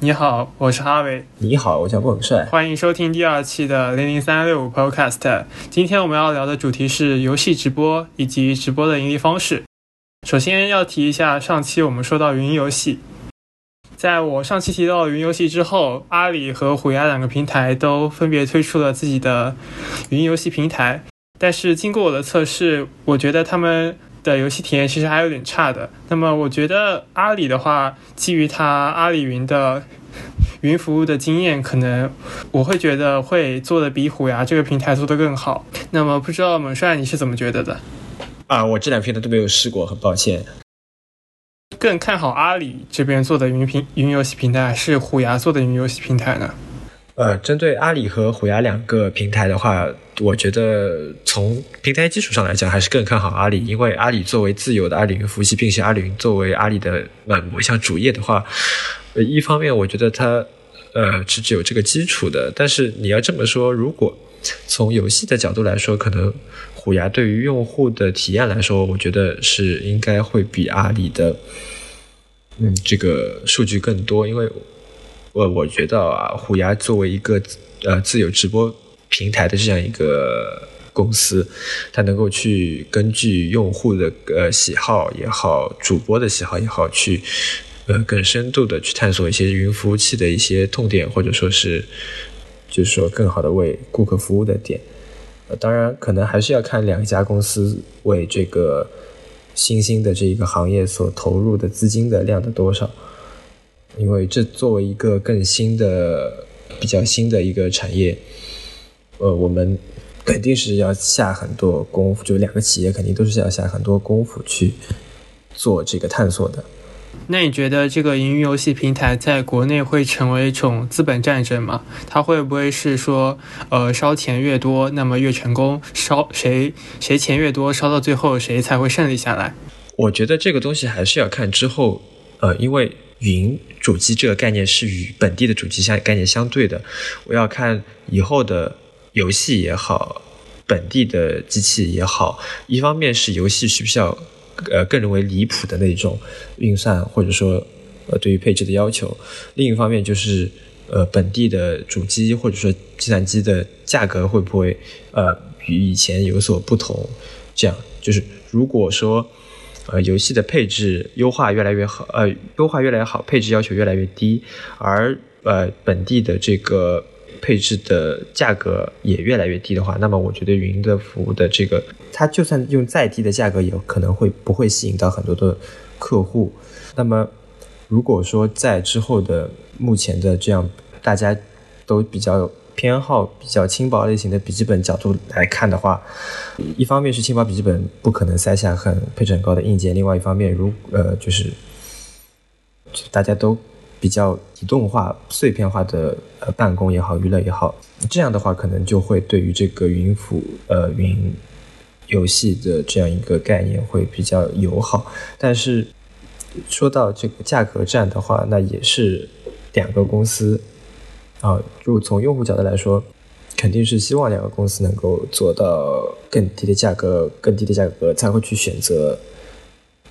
你好，我是哈维。你好，我叫郭永帅。欢迎收听第二期的零零三六五 Podcast。今天我们要聊的主题是游戏直播以及直播的盈利方式。首先要提一下，上期我们说到云游戏，在我上期提到云游戏之后，阿里和虎牙两个平台都分别推出了自己的云游戏平台。但是经过我的测试，我觉得他们。的游戏体验其实还有点差的。那么我觉得阿里的话，基于它阿里云的云服务的经验，可能我会觉得会做的比虎牙这个平台做的更好。那么不知道猛帅你是怎么觉得的？啊，我这两平台都没有试过，很抱歉。更看好阿里这边做的云平云游戏平台，还是虎牙做的云游戏平台呢？呃，针对阿里和虎牙两个平台的话，我觉得从平台基础上来讲，还是更看好阿里，因为阿里作为自有的阿里云服务器，并且阿里云作为阿里的呃某一项主业的话，呃，一方面我觉得它呃是只有这个基础的，但是你要这么说，如果从游戏的角度来说，可能虎牙对于用户的体验来说，我觉得是应该会比阿里的嗯这个数据更多，因为。我我觉得啊，虎牙作为一个呃自有直播平台的这样一个公司，它能够去根据用户的呃喜好也好，主播的喜好也好，去呃更深度的去探索一些云服务器的一些痛点，或者说是就是说更好的为顾客服务的点。当然可能还是要看两家公司为这个新兴的这一个行业所投入的资金的量的多少。因为这作为一个更新的、比较新的一个产业，呃，我们肯定是要下很多功夫，就两个企业肯定都是要下很多功夫去做这个探索的。那你觉得这个云游戏平台在国内会成为一种资本战争吗？它会不会是说，呃，烧钱越多，那么越成功？烧谁谁钱越多，烧到最后谁才会胜利下来？我觉得这个东西还是要看之后，呃，因为。云主机这个概念是与本地的主机相概念相对的，我要看以后的游戏也好，本地的机器也好，一方面是游戏需不需要呃更为离谱的那种运算，或者说呃对于配置的要求，另一方面就是呃本地的主机或者说计算机的价格会不会呃与以前有所不同，这样就是如果说。呃，游戏的配置优化越来越好，呃，优化越来越好，配置要求越来越低，而呃本地的这个配置的价格也越来越低的话，那么我觉得云的服务的这个，它就算用再低的价格，也可能会不会吸引到很多的客户。那么如果说在之后的目前的这样，大家都比较。偏好比较轻薄类型的笔记本角度来看的话，一方面是轻薄笔记本不可能塞下很配置很高的硬件，另外一方面，如呃就是大家都比较移动化、碎片化的呃办公也好、娱乐也好，这样的话可能就会对于这个云服呃云游戏的这样一个概念会比较友好。但是说到这个价格战的话，那也是两个公司。啊，就从用户角度来说，肯定是希望两个公司能够做到更低的价格，更低的价格才会去选择，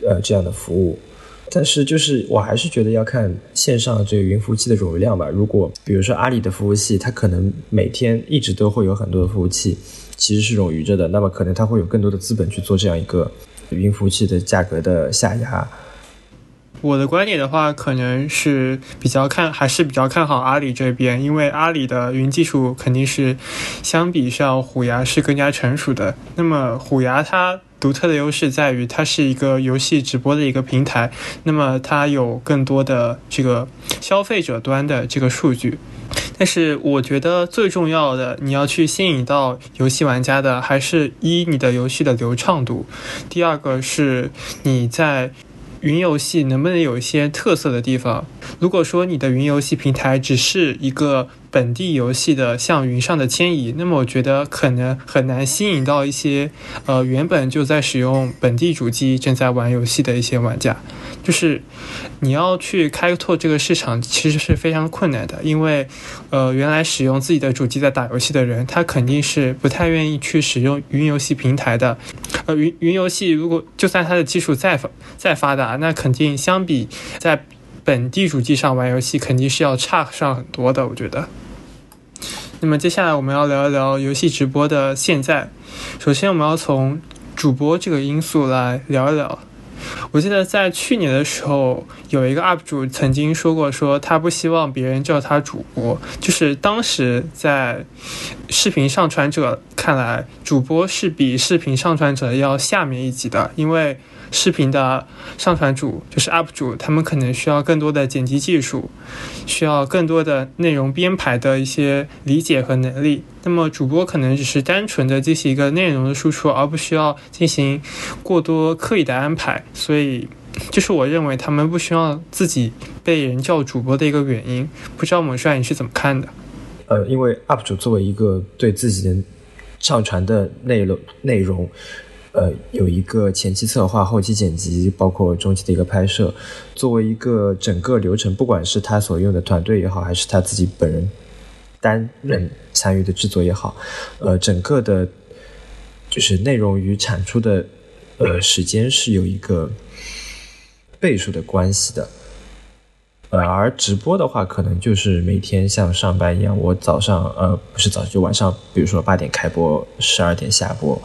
呃，这样的服务。但是就是我还是觉得要看线上这个云服务器的容量吧。如果比如说阿里的服务器，它可能每天一直都会有很多的服务器，其实是冗余着的，那么可能它会有更多的资本去做这样一个云服务器的价格的下压。我的观点的话，可能是比较看，还是比较看好阿里这边，因为阿里的云技术肯定是相比上虎牙是更加成熟的。那么虎牙它独特的优势在于，它是一个游戏直播的一个平台，那么它有更多的这个消费者端的这个数据。但是我觉得最重要的，你要去吸引到游戏玩家的，还是一你的游戏的流畅度，第二个是你在。云游戏能不能有一些特色的地方？如果说你的云游戏平台只是一个。本地游戏的向云上的迁移，那么我觉得可能很难吸引到一些呃原本就在使用本地主机正在玩游戏的一些玩家。就是你要去开拓这个市场，其实是非常困难的，因为呃原来使用自己的主机在打游戏的人，他肯定是不太愿意去使用云游戏平台的。呃云云游戏如果就算它的技术再发再发达，那肯定相比在本地主机上玩游戏肯定是要差上很多的，我觉得。那么接下来我们要聊一聊游戏直播的现在。首先，我们要从主播这个因素来聊一聊。我记得在去年的时候，有一个 UP 主曾经说过，说他不希望别人叫他主播，就是当时在视频上传者看来，主播是比视频上传者要下面一级的，因为。视频的上传主就是 UP 主，他们可能需要更多的剪辑技术，需要更多的内容编排的一些理解和能力。那么主播可能只是单纯的进行一个内容的输出，而不需要进行过多刻意的安排。所以，这是我认为他们不需要自己被人叫主播的一个原因。不知道某帅你是怎么看的？呃，因为 UP 主作为一个对自己的上传的内容内容。呃，有一个前期策划、后期剪辑，包括中期的一个拍摄，作为一个整个流程，不管是他所用的团队也好，还是他自己本人担任参与的制作也好，呃，整个的，就是内容与产出的呃时间是有一个倍数的关系的。而直播的话，可能就是每天像上班一样，我早上呃不是早就晚上，比如说八点开播，十二点下播，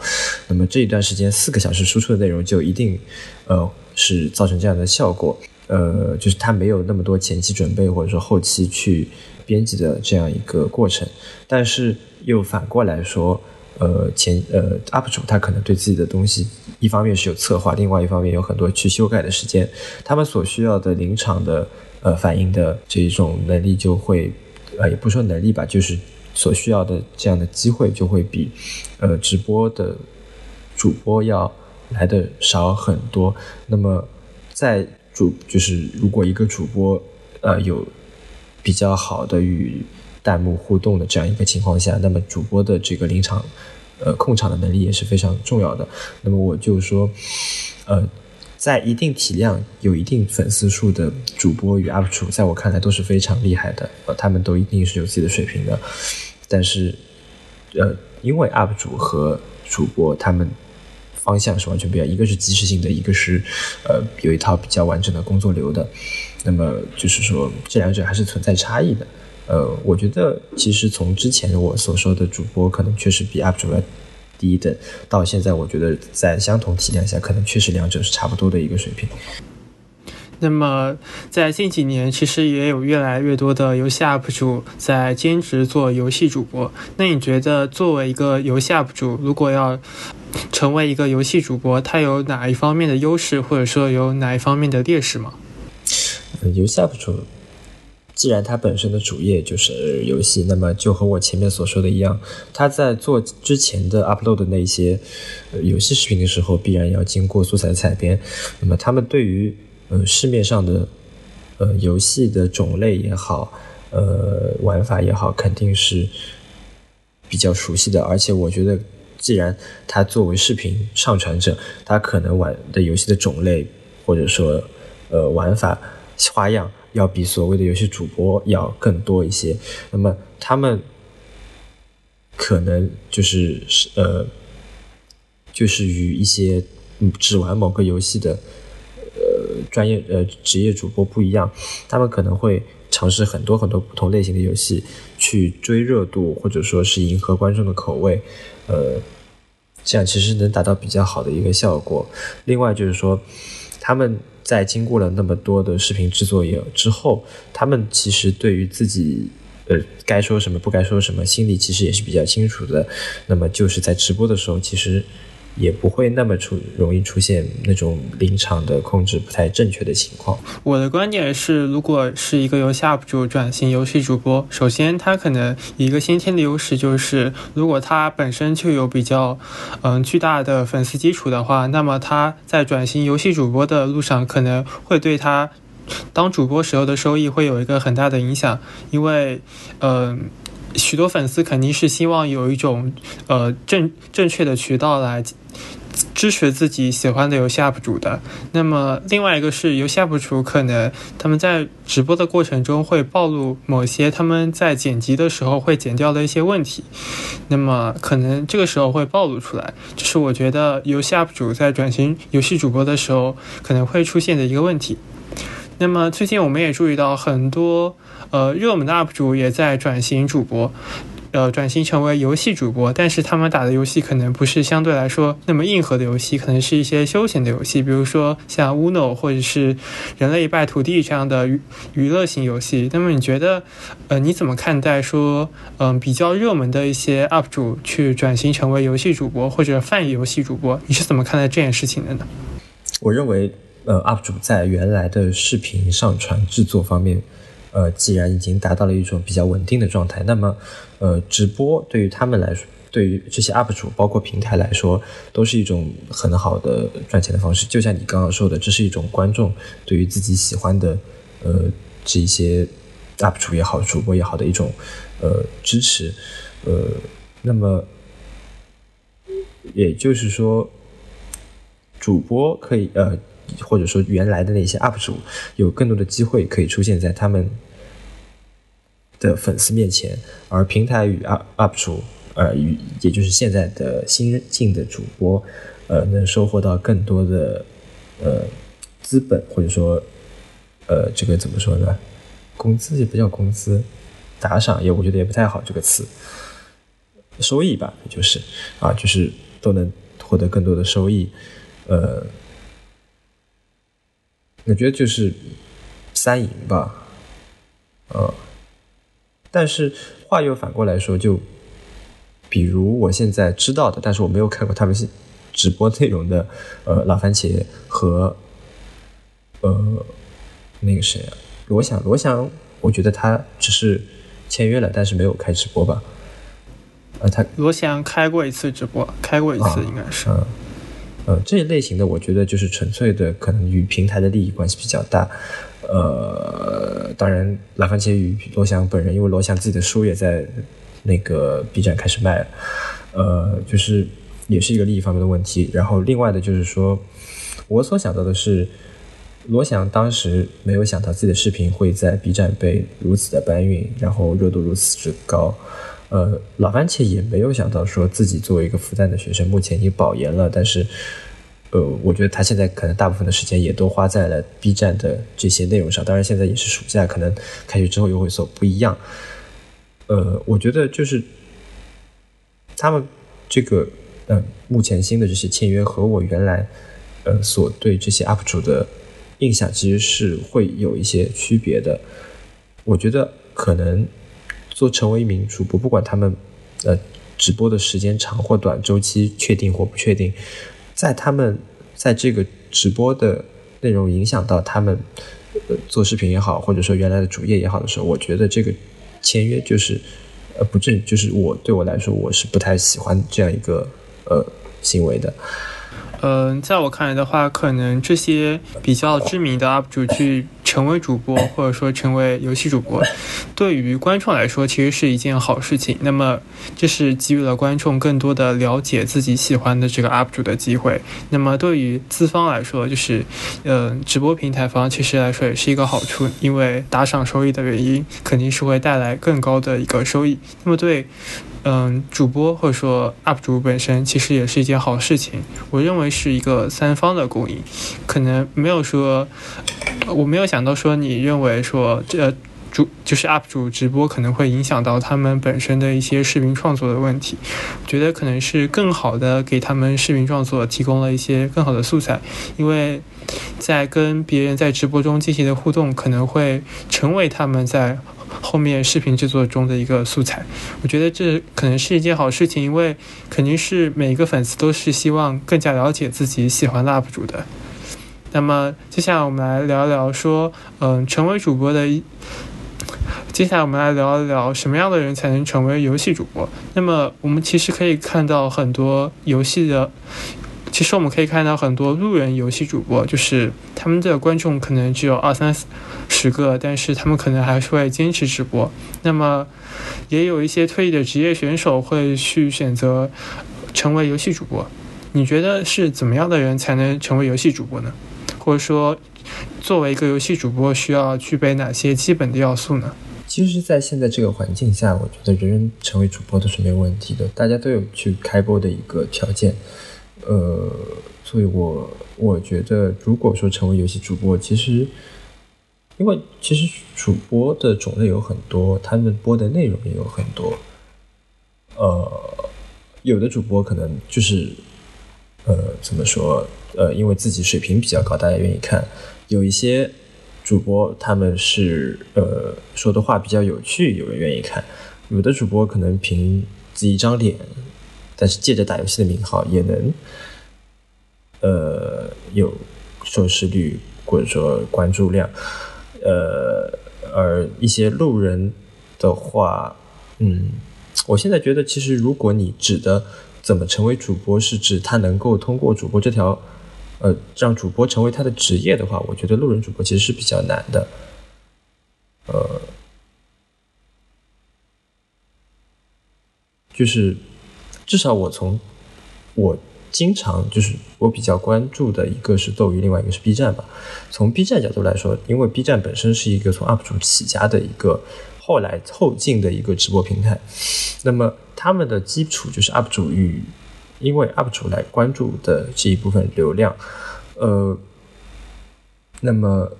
那么这一段时间四个小时输出的内容就一定呃是造成这样的效果，呃，就是它没有那么多前期准备或者说后期去编辑的这样一个过程，但是又反过来说，呃前呃 UP 主他可能对自己的东西一方面是有策划，另外一方面有很多去修改的时间，他们所需要的临场的。呃，反应的这种能力就会，呃，也不说能力吧，就是所需要的这样的机会就会比，呃，直播的主播要来的少很多。那么，在主就是如果一个主播呃有比较好的与弹幕互动的这样一个情况下，那么主播的这个临场呃控场的能力也是非常重要的。那么我就说，呃。在一定体量、有一定粉丝数的主播与 UP 主，在我看来都是非常厉害的，呃，他们都一定是有自己的水平的。但是，呃，因为 UP 主和主播他们方向是完全不一样，一个是即时性的，一个是呃有一套比较完整的工作流的。那么就是说，这两者还是存在差异的。呃，我觉得其实从之前我所说的主播，可能确实比 UP 主要。低等到现在，我觉得在相同体量下，可能确实两者是差不多的一个水平。那么在近几年，其实也有越来越多的游戏 UP 主在兼职做游戏主播。那你觉得，作为一个游戏 UP 主，如果要成为一个游戏主播，他有哪一方面的优势，或者说有哪一方面的劣势吗？游戏 UP 主。既然他本身的主业就是游戏，那么就和我前面所说的一样，他在做之前的 upload 的那些游戏视频的时候，必然要经过素材采编。那么他们对于呃市面上的呃游戏的种类也好，呃玩法也好，肯定是比较熟悉的。而且我觉得，既然他作为视频上传者，他可能玩的游戏的种类或者说呃玩法花样。要比所谓的游戏主播要更多一些，那么他们可能就是是呃，就是与一些只玩某个游戏的呃专业呃职业主播不一样，他们可能会尝试很多很多不同类型的游戏去追热度，或者说是迎合观众的口味，呃，这样其实能达到比较好的一个效果。另外就是说，他们。在经过了那么多的视频制作也之后，他们其实对于自己呃该说什么不该说什么，心里其实也是比较清楚的。那么就是在直播的时候，其实。也不会那么出容易出现那种临场的控制不太正确的情况。我的观点是，如果是一个游戏 UP 主转型游戏主播，首先他可能一个先天的优势就是，如果他本身就有比较嗯巨大的粉丝基础的话，那么他在转型游戏主播的路上，可能会对他当主播时候的收益会有一个很大的影响，因为嗯。许多粉丝肯定是希望有一种呃正正确的渠道来支持自己喜欢的游戏 UP 主的。那么另外一个是游戏 UP 主可能他们在直播的过程中会暴露某些他们在剪辑的时候会剪掉的一些问题，那么可能这个时候会暴露出来，这是我觉得游戏 UP 主在转型游戏主播的时候可能会出现的一个问题。那么最近我们也注意到很多呃热门的 UP 主也在转型主播。呃，转型成为游戏主播，但是他们打的游戏可能不是相对来说那么硬核的游戏，可能是一些休闲的游戏，比如说像 Uno 或者是人类一败涂地这样的娱娱乐型游戏。那么你觉得，呃，你怎么看待说，嗯，比较热门的一些 UP 主去转型成为游戏主播或者泛游戏主播？你是怎么看待这件事情的呢？我认为，呃，UP 主在原来的视频上传制作方面。呃，既然已经达到了一种比较稳定的状态，那么，呃，直播对于他们来说，对于这些 UP 主，包括平台来说，都是一种很好的赚钱的方式。就像你刚刚说的，这是一种观众对于自己喜欢的，呃，这一些 UP 主也好，主播也好的一种，呃，支持。呃，那么，也就是说，主播可以，呃。或者说，原来的那些 UP 主有更多的机会可以出现在他们的粉丝面前，而平台与 UP UP 主，呃，与也就是现在的新进的主播，呃，能收获到更多的呃资本，或者说，呃，这个怎么说呢？工资也不叫工资，打赏也我觉得也不太好这个词，收益吧，就是啊，就是都能获得更多的收益，呃。我觉得就是三赢吧，呃，但是话又反过来说，就比如我现在知道的，但是我没有看过他们直播内容的，呃，老番茄和呃那个谁啊，罗翔，罗翔，我觉得他只是签约了，但是没有开直播吧？呃，他罗翔开过一次直播，开过一次应该是。呃，这一类型的，我觉得就是纯粹的，可能与平台的利益关系比较大。呃，当然，老番茄与罗翔本人，因为罗翔自己的书也在那个 B 站开始卖了，呃，就是也是一个利益方面的问题。然后，另外的就是说，我所想到的是，罗翔当时没有想到自己的视频会在 B 站被如此的搬运，然后热度如此之高。呃，老番茄也没有想到说自己作为一个复旦的学生，目前已经保研了，但是，呃，我觉得他现在可能大部分的时间也都花在了 B 站的这些内容上。当然，现在也是暑假，可能开学之后又会所不一样。呃，我觉得就是他们这个，嗯，目前新的这些签约和我原来，呃，所对这些 UP 主的印象其实是会有一些区别的。我觉得可能。做成为一名主播，不管他们，呃，直播的时间长或短，周期确定或不确定，在他们在这个直播的内容影响到他们呃做视频也好，或者说原来的主业也好的时候，我觉得这个签约就是呃不正，就是我对我来说我是不太喜欢这样一个呃行为的。嗯，在我看来的话，可能这些比较知名的 UP 主去成为主播，或者说成为游戏主播，对于观众来说其实是一件好事情。那么，这是给予了观众更多的了解自己喜欢的这个 UP 主的机会。那么，对于资方来说，就是，嗯，直播平台方其实来说也是一个好处，因为打赏收益的原因，肯定是会带来更高的一个收益。那么对。嗯，主播或者说 UP 主本身其实也是一件好事情，我认为是一个三方的共赢，可能没有说，我没有想到说你认为说这主就是 UP 主直播可能会影响到他们本身的一些视频创作的问题，觉得可能是更好的给他们视频创作提供了一些更好的素材，因为在跟别人在直播中进行的互动，可能会成为他们在。后面视频制作中的一个素材，我觉得这可能是一件好事情，因为肯定是每一个粉丝都是希望更加了解自己喜欢的 UP 主的。那么接下来我们来聊一聊说，嗯，成为主播的。接下来我们来聊一聊什么样的人才能成为游戏主播。那么我们其实可以看到很多游戏的。其实我们可以看到很多路人游戏主播，就是他们的观众可能只有二三十个，但是他们可能还是会坚持直播。那么，也有一些退役的职业选手会去选择成为游戏主播。你觉得是怎么样的人才能成为游戏主播呢？或者说，作为一个游戏主播，需要具备哪些基本的要素呢？其实，在现在这个环境下，我觉得人人成为主播都是没有问题的，大家都有去开播的一个条件。呃，所以我我觉得，如果说成为游戏主播，其实因为其实主播的种类有很多，他们播的内容也有很多。呃，有的主播可能就是呃怎么说呃，因为自己水平比较高，大家愿意看；有一些主播他们是呃说的话比较有趣，有人愿意看；有的主播可能凭自己一张脸，但是借着打游戏的名号也能呃有收视率或者说关注量。呃，而一些路人的话，嗯，我现在觉得，其实如果你指的怎么成为主播，是指他能够通过主播这条，呃，让主播成为他的职业的话，我觉得路人主播其实是比较难的。呃，就是至少我从我。经常就是我比较关注的一个是斗鱼，另外一个是 B 站吧。从 B 站角度来说，因为 B 站本身是一个从 UP 主起家的一个后来后进的一个直播平台，那么他们的基础就是 UP 主与因为 UP 主来关注的这一部分流量，呃，那么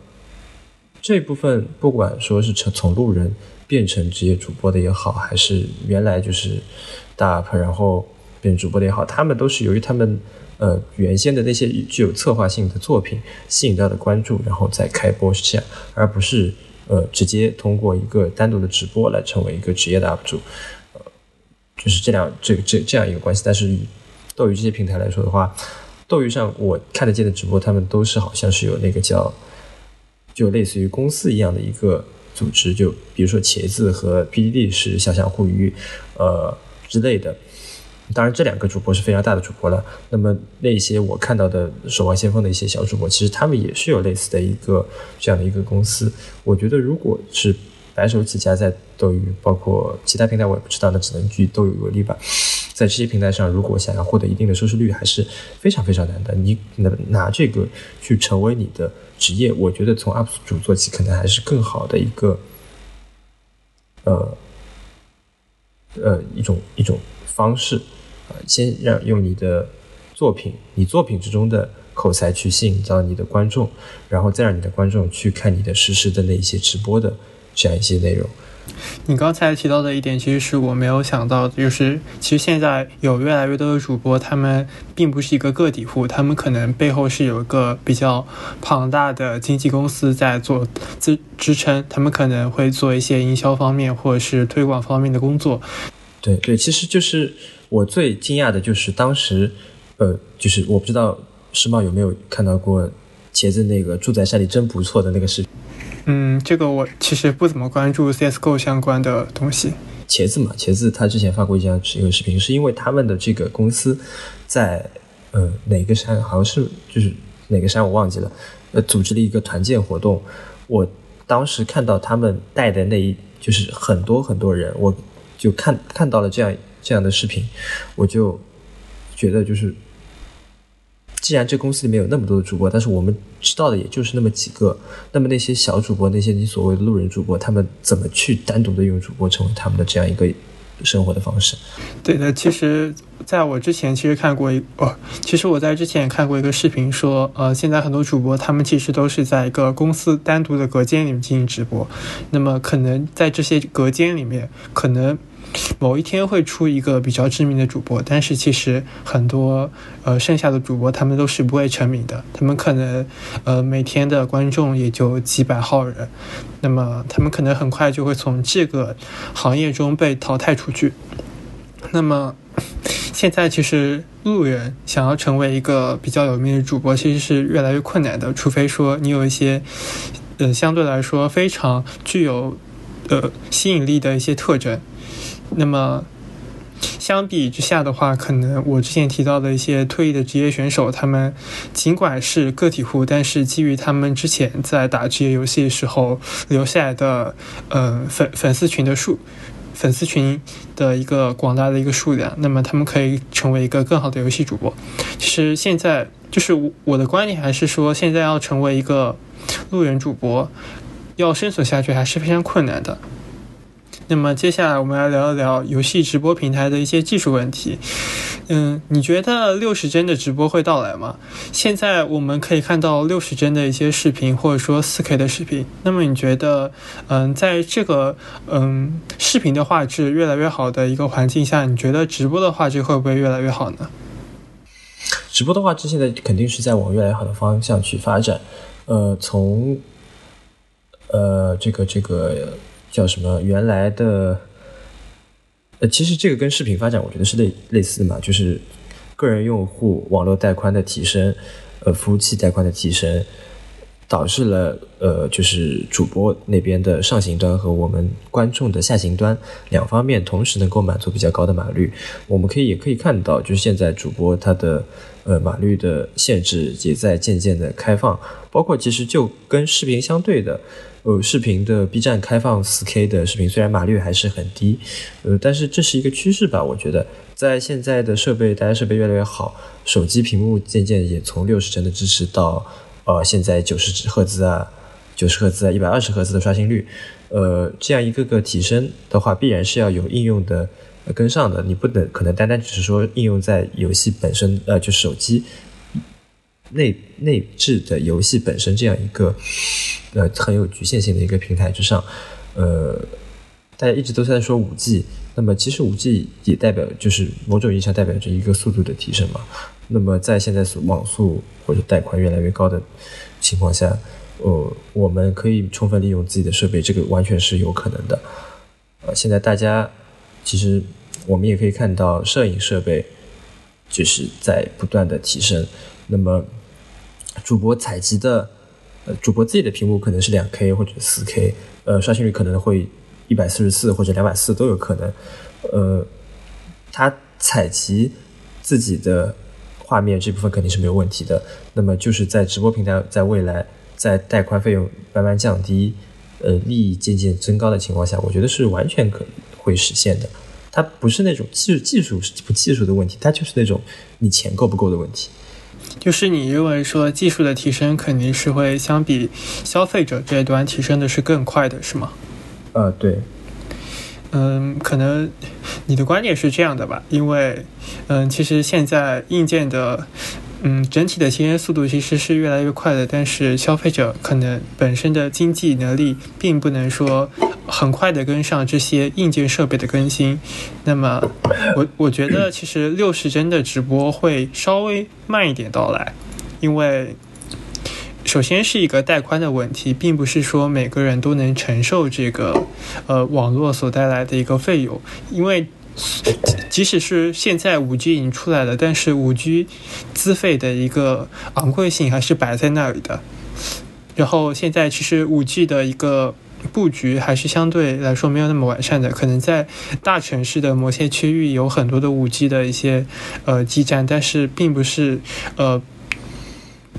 这部分不管说是从从路人变成职业主播的也好，还是原来就是大 UP，然后。变主播的也好，他们都是由于他们呃原先的那些具有策划性的作品吸引到的关注，然后再开播是这样，而不是呃直接通过一个单独的直播来成为一个职业的 UP 主，呃，就是这样这这这样一个关系。但是斗鱼这些平台来说的话，斗鱼上我看得见的直播，他们都是好像是有那个叫就类似于公司一样的一个组织，就比如说茄子和 PDD 是小象互娱呃之类的。当然，这两个主播是非常大的主播了。那么，那些我看到的守望先锋的一些小主播，其实他们也是有类似的一个这样的一个公司。我觉得，如果是白手起家在斗鱼，包括其他平台，我也不知道，那只能举斗鱼为例吧。在这些平台上，如果想要获得一定的收视率，还是非常非常难的。你能拿这个去成为你的职业，我觉得从 UP 主做起，可能还是更好的一个，呃，呃，一种一种方式。先让用你的作品，你作品之中的口才去吸引到你的观众，然后再让你的观众去看你的实时的那一些直播的这样一些内容。你刚才提到的一点，其实是我没有想到的，就是其实现在有越来越多的主播，他们并不是一个个体户，他们可能背后是有一个比较庞大的经纪公司在做支支撑，他们可能会做一些营销方面或者是推广方面的工作。对对，其实就是。我最惊讶的就是当时，呃，就是我不知道世茂有没有看到过茄子那个住在山里真不错的那个视频。嗯，这个我其实不怎么关注 CSGO 相关的东西。茄子嘛，茄子他之前发过一张一个视频，是因为他们的这个公司在呃哪个山，好像是就是哪个山我忘记了，呃，组织了一个团建活动。我当时看到他们带的那一就是很多很多人，我就看看到了这样。这样的视频，我就觉得就是，既然这公司里面有那么多的主播，但是我们知道的也就是那么几个，那么那些小主播，那些你所谓的路人主播，他们怎么去单独的用主播成为他们的这样一个生活的方式？对的，其实在我之前其实看过一哦，其实我在之前也看过一个视频，说呃，现在很多主播他们其实都是在一个公司单独的隔间里面进行直播，那么可能在这些隔间里面，可能。某一天会出一个比较知名的主播，但是其实很多呃剩下的主播他们都是不会成名的，他们可能呃每天的观众也就几百号人，那么他们可能很快就会从这个行业中被淘汰出去。那么现在其实路人想要成为一个比较有名的主播，其实是越来越困难的，除非说你有一些呃相对来说非常具有呃吸引力的一些特征。那么，相比之下的话，可能我之前提到的一些退役的职业选手，他们尽管是个体户，但是基于他们之前在打职业游戏的时候留下来的，呃，粉粉丝群的数，粉丝群的一个广大的一个数量，那么他们可以成为一个更好的游戏主播。其实现在就是我的观点还是说，现在要成为一个路人主播，要生存下去还是非常困难的。那么接下来我们来聊一聊游戏直播平台的一些技术问题。嗯，你觉得六十帧的直播会到来吗？现在我们可以看到六十帧的一些视频，或者说四 K 的视频。那么你觉得，嗯，在这个嗯视频的画质越来越好的一个环境下，你觉得直播的画质会不会越来越好呢？直播的画质现在肯定是在往越来越好的方向去发展。呃，从呃这个这个叫什么原来的。呃，其实这个跟视频发展，我觉得是类类似嘛，就是个人用户网络带宽的提升，呃，服务器带宽的提升，导致了呃，就是主播那边的上行端和我们观众的下行端两方面同时能够满足比较高的码率。我们可以也可以看到，就是现在主播它的呃码率的限制也在渐渐的开放，包括其实就跟视频相对的。呃，视频的 B 站开放 4K 的视频，虽然码率还是很低，呃，但是这是一个趋势吧？我觉得，在现在的设备，大家设备越来越好，手机屏幕渐渐也从六十帧的支持到，呃，现在九十赫兹啊，九十赫兹啊，一百二十赫兹的刷新率，呃，这样一个个提升的话，必然是要有应用的跟上的，你不能可能单单只是说应用在游戏本身，呃，就手机。内内置的游戏本身这样一个呃很有局限性的一个平台之上，呃，大家一直都在说五 G，那么其实五 G 也代表就是某种意义上代表着一个速度的提升嘛。那么在现在网速或者带宽越来越高的情况下，呃，我们可以充分利用自己的设备，这个完全是有可能的。呃，现在大家其实我们也可以看到摄影设备就是在不断的提升，那么。主播采集的，呃，主播自己的屏幕可能是两 K 或者四 K，呃，刷新率可能会一百四十四或者两百四都有可能，呃，他采集自己的画面这部分肯定是没有问题的。那么就是在直播平台在未来在带宽费用慢慢降低，呃，利益渐渐增高的情况下，我觉得是完全可会实现的。它不是那种技技术不技术的问题，它就是那种你钱够不够的问题。就是你认为说技术的提升肯定是会相比消费者这一端提升的是更快的，是吗？呃，对。嗯，可能你的观点是这样的吧，因为嗯，其实现在硬件的。嗯，整体的提升速度其实是越来越快的，但是消费者可能本身的经济能力并不能说很快的跟上这些硬件设备的更新。那么，我我觉得其实六十帧的直播会稍微慢一点到来，因为首先是一个带宽的问题，并不是说每个人都能承受这个呃网络所带来的一个费用，因为。即使是现在五 G 已经出来了，但是五 G 资费的一个昂贵性还是摆在那里的。然后现在其实五 G 的一个布局还是相对来说没有那么完善的，可能在大城市的某些区域有很多的五 G 的一些呃基站，但是并不是呃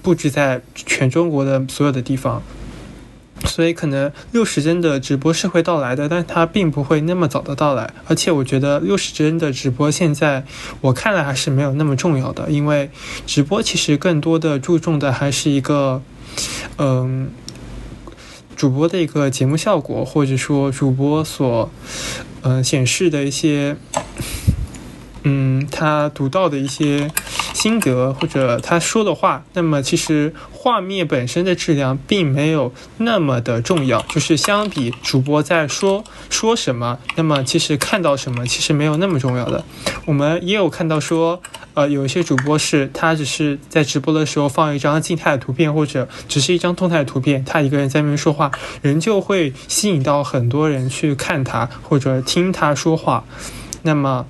布置在全中国的所有的地方。所以可能六十帧的直播是会到来的，但它并不会那么早的到来。而且我觉得六十帧的直播现在我看来还是没有那么重要的，因为直播其实更多的注重的还是一个，嗯，主播的一个节目效果，或者说主播所，嗯，显示的一些，嗯，他读到的一些心得或者他说的话。那么其实。画面本身的质量并没有那么的重要，就是相比主播在说说什么，那么其实看到什么其实没有那么重要的。我们也有看到说，呃，有一些主播是他只是在直播的时候放一张静态的图片，或者只是一张动态的图片，他一个人在那边说话，仍旧会吸引到很多人去看他或者听他说话。那么。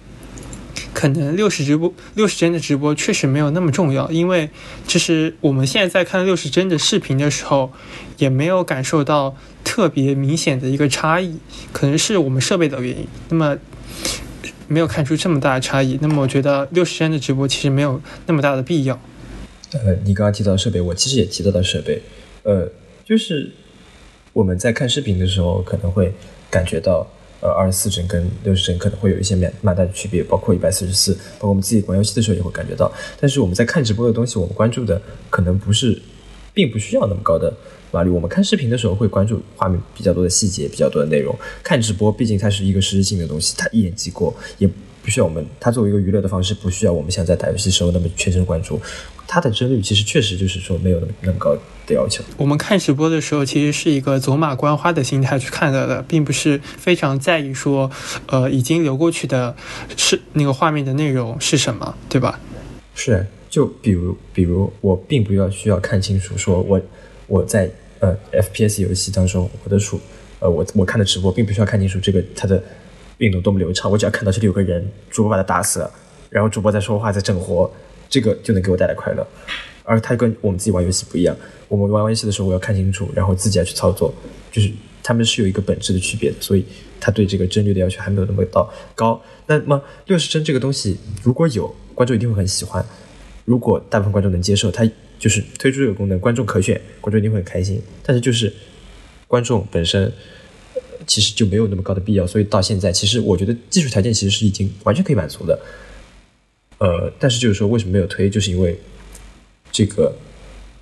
可能六十直播六十帧的直播确实没有那么重要，因为其实我们现在在看六十帧的视频的时候，也没有感受到特别明显的一个差异，可能是我们设备的原因，那么没有看出这么大的差异。那么我觉得六十帧的直播其实没有那么大的必要。呃，你刚刚提到设备，我其实也提到了设备，呃，就是我们在看视频的时候可能会感觉到。呃，二十四帧跟六十帧可能会有一些蛮蛮大的区别，包括一百四十四，包括我们自己玩游戏的时候也会感觉到。但是我们在看直播的东西，我们关注的可能不是，并不需要那么高的码率。我们看视频的时候会关注画面比较多的细节，比较多的内容。看直播，毕竟它是一个实时性的东西，它一眼即过，也不需要我们。它作为一个娱乐的方式，不需要我们像在打游戏时候那么全神贯注。它的帧率其实确实就是说没有那么高的要求。我们看直播的时候，其实是一个走马观花的心态去看到的，并不是非常在意说，呃，已经流过去的是那个画面的内容是什么，对吧？是，就比如，比如我并不要需要看清楚，说我我在呃 FPS 游戏当中，我的主呃我我看的直播并不需要看清楚这个它的运动多么流畅，我只要看到这里有个人，主播把他打死了，然后主播在说话在整活。这个就能给我带来快乐，而它跟我们自己玩游戏不一样。我们玩游戏的时候，我要看清楚，然后自己要去操作，就是他们是有一个本质的区别的。所以，他对这个帧率的要求还没有那么到高。那么，六十帧这个东西如果有观众一定会很喜欢。如果大部分观众能接受，它就是推出这个功能，观众可选，观众一定会很开心。但是，就是观众本身其实就没有那么高的必要。所以到现在，其实我觉得技术条件其实是已经完全可以满足的。呃，但是就是说，为什么没有推？就是因为这个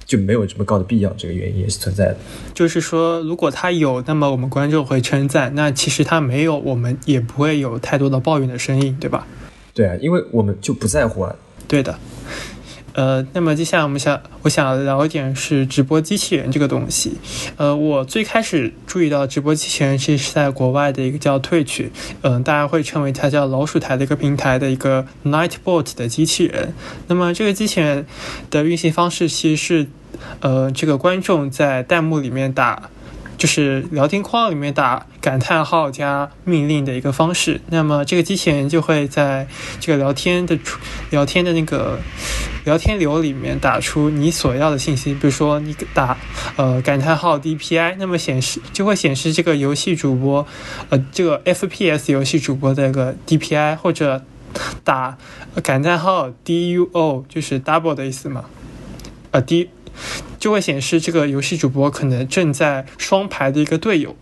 就没有这么高的必要，这个原因也是存在的。就是说，如果他有，那么我们观众会称赞；那其实他没有，我们也不会有太多的抱怨的声音，对吧？对啊，因为我们就不在乎啊。对的。呃，那么接下来我们想，我想聊一点是直播机器人这个东西。呃，我最开始注意到直播机器人其实是在国外的一个叫 Twitch，嗯，大家会称为它叫老鼠台的一个平台的一个 Nightbot 的机器人。那么这个机器人的运行方式其实是，呃，这个观众在弹幕里面打。就是聊天框里面打感叹号加命令的一个方式，那么这个机器人就会在这个聊天的聊天的那个聊天流里面打出你所要的信息，比如说你打呃感叹号 DPI，那么显示就会显示这个游戏主播呃这个 FPS 游戏主播的一个 DPI，或者打感叹号 DUO，就是 double 的意思嘛，呃 D。就会显示这个游戏主播可能正在双排的一个队友，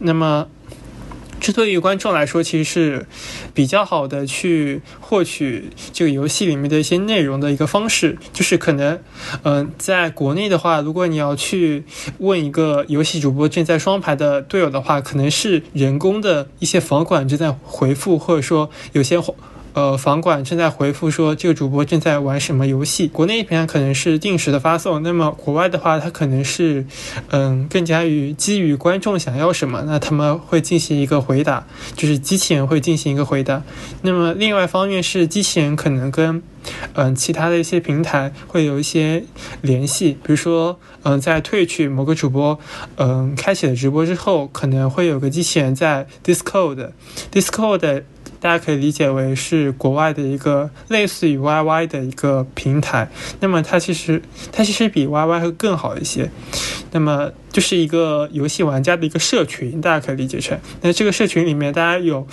那么这对于观众来说其实是比较好的去获取这个游戏里面的一些内容的一个方式。就是可能，嗯，在国内的话，如果你要去问一个游戏主播正在双排的队友的话，可能是人工的一些房管正在回复，或者说有些。呃，房管正在回复说这个主播正在玩什么游戏。国内一边可能是定时的发送，那么国外的话，它可能是，嗯，更加于基于观众想要什么，那他们会进行一个回答，就是机器人会进行一个回答。那么另外一方面是机器人可能跟，嗯，其他的一些平台会有一些联系，比如说，嗯，在退去某个主播，嗯，开启了直播之后，可能会有个机器人在 Discord，Discord。大家可以理解为是国外的一个类似于 YY 的一个平台，那么它其实它其实比 YY 会更好一些，那么就是一个游戏玩家的一个社群，大家可以理解成。那这个社群里面，大家有。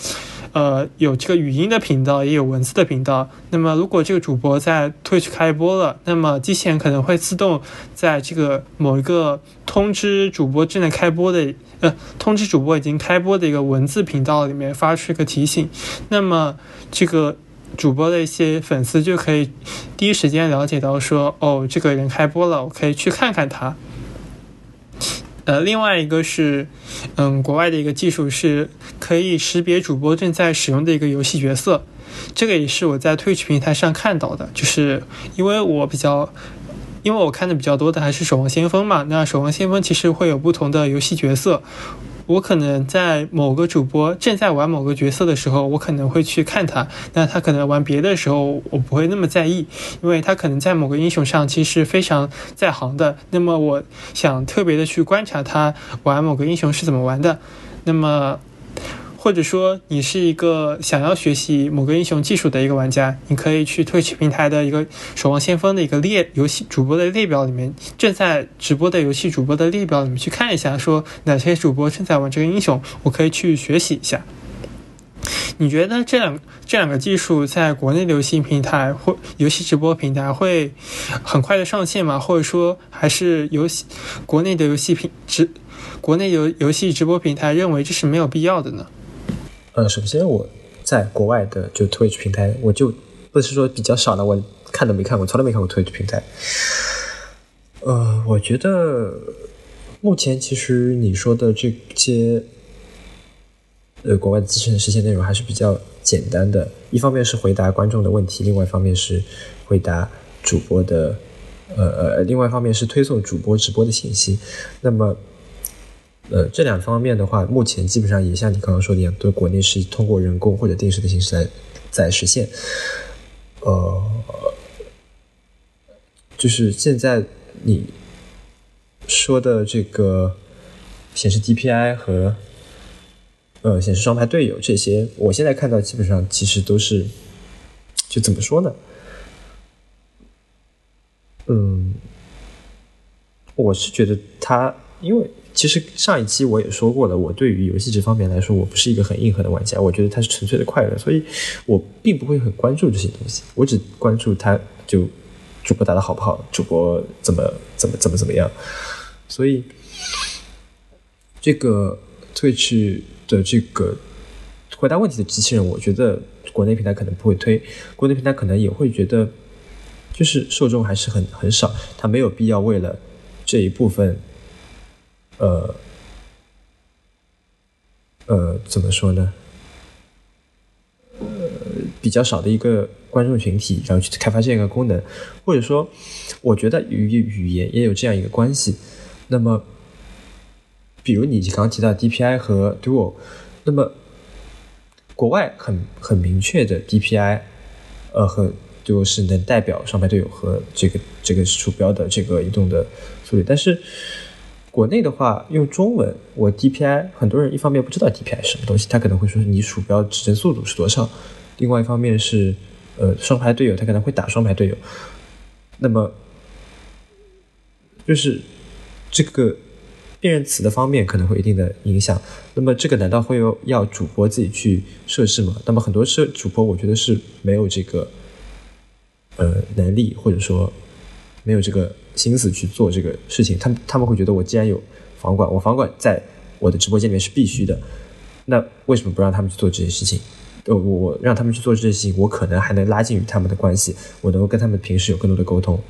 呃，有这个语音的频道，也有文字的频道。那么，如果这个主播在 Twitch 开播了，那么机器人可能会自动在这个某一个通知主播正在开播的，呃，通知主播已经开播的一个文字频道里面发出一个提醒。那么，这个主播的一些粉丝就可以第一时间了解到说，哦，这个人开播了，我可以去看看他。呃，另外一个是，嗯，国外的一个技术是可以识别主播正在使用的一个游戏角色，这个也是我在推剧平台上看到的，就是因为我比较，因为我看的比较多的还是守望先锋嘛，那守望先锋其实会有不同的游戏角色。我可能在某个主播正在玩某个角色的时候，我可能会去看他。那他可能玩别的时候，我不会那么在意，因为他可能在某个英雄上其实非常在行的。那么我想特别的去观察他玩某个英雄是怎么玩的。那么。或者说你是一个想要学习某个英雄技术的一个玩家，你可以去 Twitch 平台的一个守望先锋的一个列游戏主播的列表里面，正在直播的游戏主播的列表里面去看一下，说哪些主播正在玩这个英雄，我可以去学习一下。你觉得这两这两个技术在国内的游戏平台或游戏直播平台会很快的上线吗？或者说还是游戏国内的游戏平直国内游游戏直播平台认为这是没有必要的呢？呃，首先我在国外的就 Twitch 平台，我就不是说比较少的，我看都没看过，从来没看过 Twitch 平台。呃，我觉得目前其实你说的这些，呃，国外的机器人实现内容还是比较简单的。一方面是回答观众的问题，另外一方面是回答主播的，呃呃，另外一方面是推送主播直播的信息。那么，呃，这两方面的话，目前基本上也像你刚刚说的一样，都国内是通过人工或者定时的形式来在实现。呃，就是现在你。说的这个显示 DPI 和呃显示双排队友这些，我现在看到基本上其实都是，就怎么说呢？嗯，我是觉得它，因为其实上一期我也说过了，我对于游戏这方面来说，我不是一个很硬核的玩家，我觉得它是纯粹的快乐，所以我并不会很关注这些东西，我只关注它就主播打的好不好，主播怎么怎么怎么怎么样。所以，这个 Twitch 的这个回答问题的机器人，我觉得国内平台可能不会推，国内平台可能也会觉得，就是受众还是很很少，他没有必要为了这一部分，呃，呃，怎么说呢？呃，比较少的一个观众群体，然后去开发这样一个功能，或者说，我觉得与语言也有这样一个关系。那么，比如你刚刚提到 DPI 和 Duo，那么国外很很明确的 DPI，呃和就是能代表双排队友和这个这个鼠标的这个移动的速率，但是国内的话用中文，我 DPI 很多人一方面不知道 DPI 是什么东西，他可能会说你鼠标指针速度是多少，另外一方面是呃双排队友，他可能会打双排队友，那么就是。这个辨认词的方面可能会一定的影响，那么这个难道会有要主播自己去设置吗？那么很多设主播我觉得是没有这个呃能力或者说没有这个心思去做这个事情，他们他们会觉得我既然有房管，我房管在我的直播间里面是必须的，那为什么不让他们去做这些事情？呃，我我让他们去做这些事情，我可能还能拉近与他们的关系，我能够跟他们平时有更多的沟通。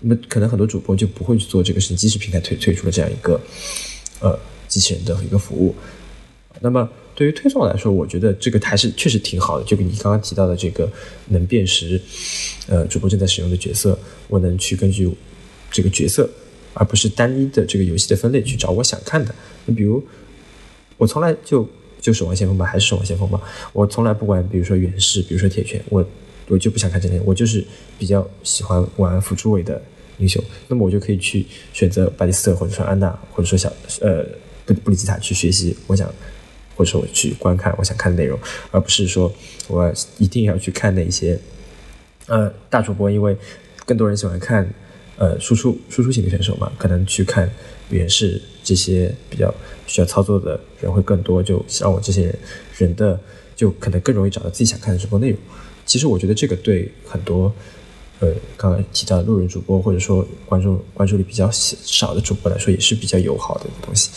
那么可能很多主播就不会去做这个事情，即使平台推推出了这样一个呃机器人的一个服务。那么对于推送来说，我觉得这个还是确实挺好的。就跟你刚刚提到的这个能辨识呃主播正在使用的角色，我能去根据这个角色，而不是单一的这个游戏的分类去找我想看的。你比如我从来就就守望先锋吧，还是守望先锋吧，我从来不管，比如说远视，比如说铁拳，我。我就不想看这些，我就是比较喜欢玩辅助位的英雄，那么我就可以去选择巴蒂斯特，或者说安娜，或者说小呃布布里吉塔去学习我想，或者说我去观看我想看的内容，而不是说我一定要去看那些呃大主播，因为更多人喜欢看呃输出输出型的选手嘛，可能去看原视这些比较需要操作的人会更多，就像我这些人人的就可能更容易找到自己想看的直播内容。其实我觉得这个对很多，呃，刚刚提到的路人主播或者说观众关注力比较少的主播来说，也是比较友好的一个东西。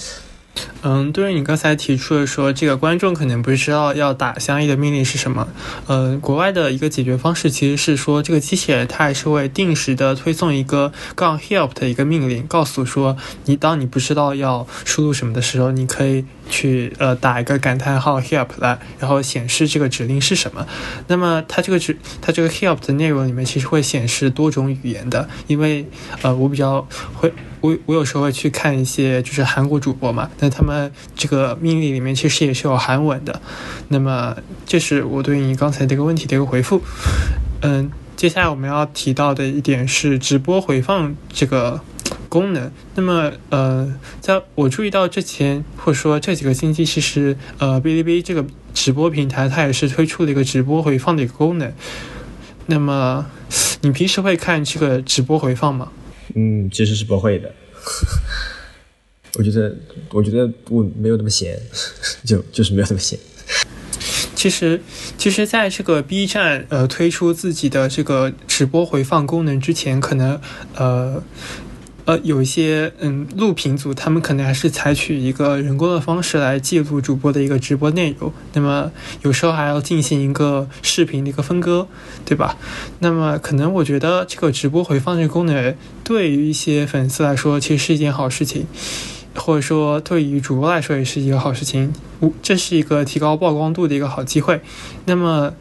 嗯，对于你刚才提出的说，这个观众可能不知道要打相应的命令是什么。呃，国外的一个解决方式其实是说，这个机器人它还是会定时的推送一个杠 help 的一个命令，告诉说你当你不知道要输入什么的时候，你可以去呃打一个感叹号 help 来，然后显示这个指令是什么。那么它这个指它这个 help 的内容里面其实会显示多种语言的，因为呃我比较会。我我有时候会去看一些就是韩国主播嘛，那他们这个命令里面其实也是有韩文的。那么这是我对你刚才这个问题的一个回复。嗯，接下来我们要提到的一点是直播回放这个功能。那么呃，在我注意到之前或者说这几个星期，其实呃哔哩哔哩这个直播平台它也是推出了一个直播回放的一个功能。那么你平时会看这个直播回放吗？嗯，其实是不会的。我觉得，我觉得我没有那么闲，就就是没有那么闲。其实，其实，在这个 B 站呃推出自己的这个直播回放功能之前，可能呃。呃，有一些嗯录屏组，他们可能还是采取一个人工的方式来记录主播的一个直播内容，那么有时候还要进行一个视频的一个分割，对吧？那么可能我觉得这个直播回放这个功能，对于一些粉丝来说，其实是一件好事情，或者说对于主播来说也是一个好事情，这是一个提高曝光度的一个好机会。那么。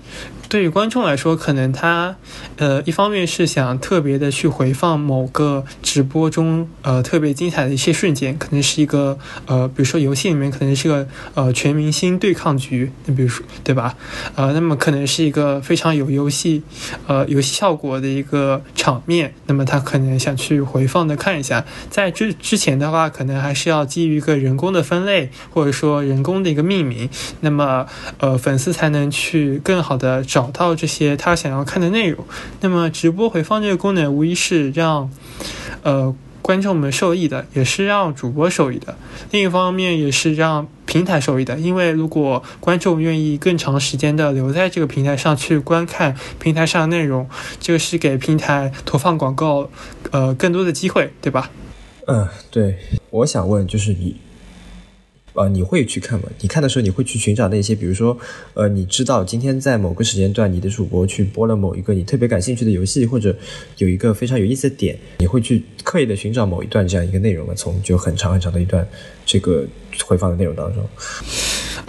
对于观众来说，可能他，呃，一方面是想特别的去回放某个直播中，呃，特别精彩的一些瞬间，可能是一个，呃，比如说游戏里面可能是个，呃，全明星对抗局，那比如说，对吧？呃，那么可能是一个非常有游戏，呃，游戏效果的一个场面，那么他可能想去回放的看一下。在之之前的话，可能还是要基于一个人工的分类，或者说人工的一个命名，那么，呃，粉丝才能去更好的找。到这些他想要看的内容，那么直播回放这个功能无疑是让，呃，观众们受益的，也是让主播受益的。另一方面，也是让平台受益的，因为如果观众愿意更长时间的留在这个平台上去观看平台上的内容，这个是给平台投放广告，呃，更多的机会，对吧？嗯，对。我想问，就是你。呃，你会去看吗？你看的时候，你会去寻找那些，比如说，呃，你知道今天在某个时间段，你的主播去播了某一个你特别感兴趣的游戏，或者有一个非常有意思的点，你会去刻意的寻找某一段这样一个内容吗？从就很长很长的一段这个回放的内容当中。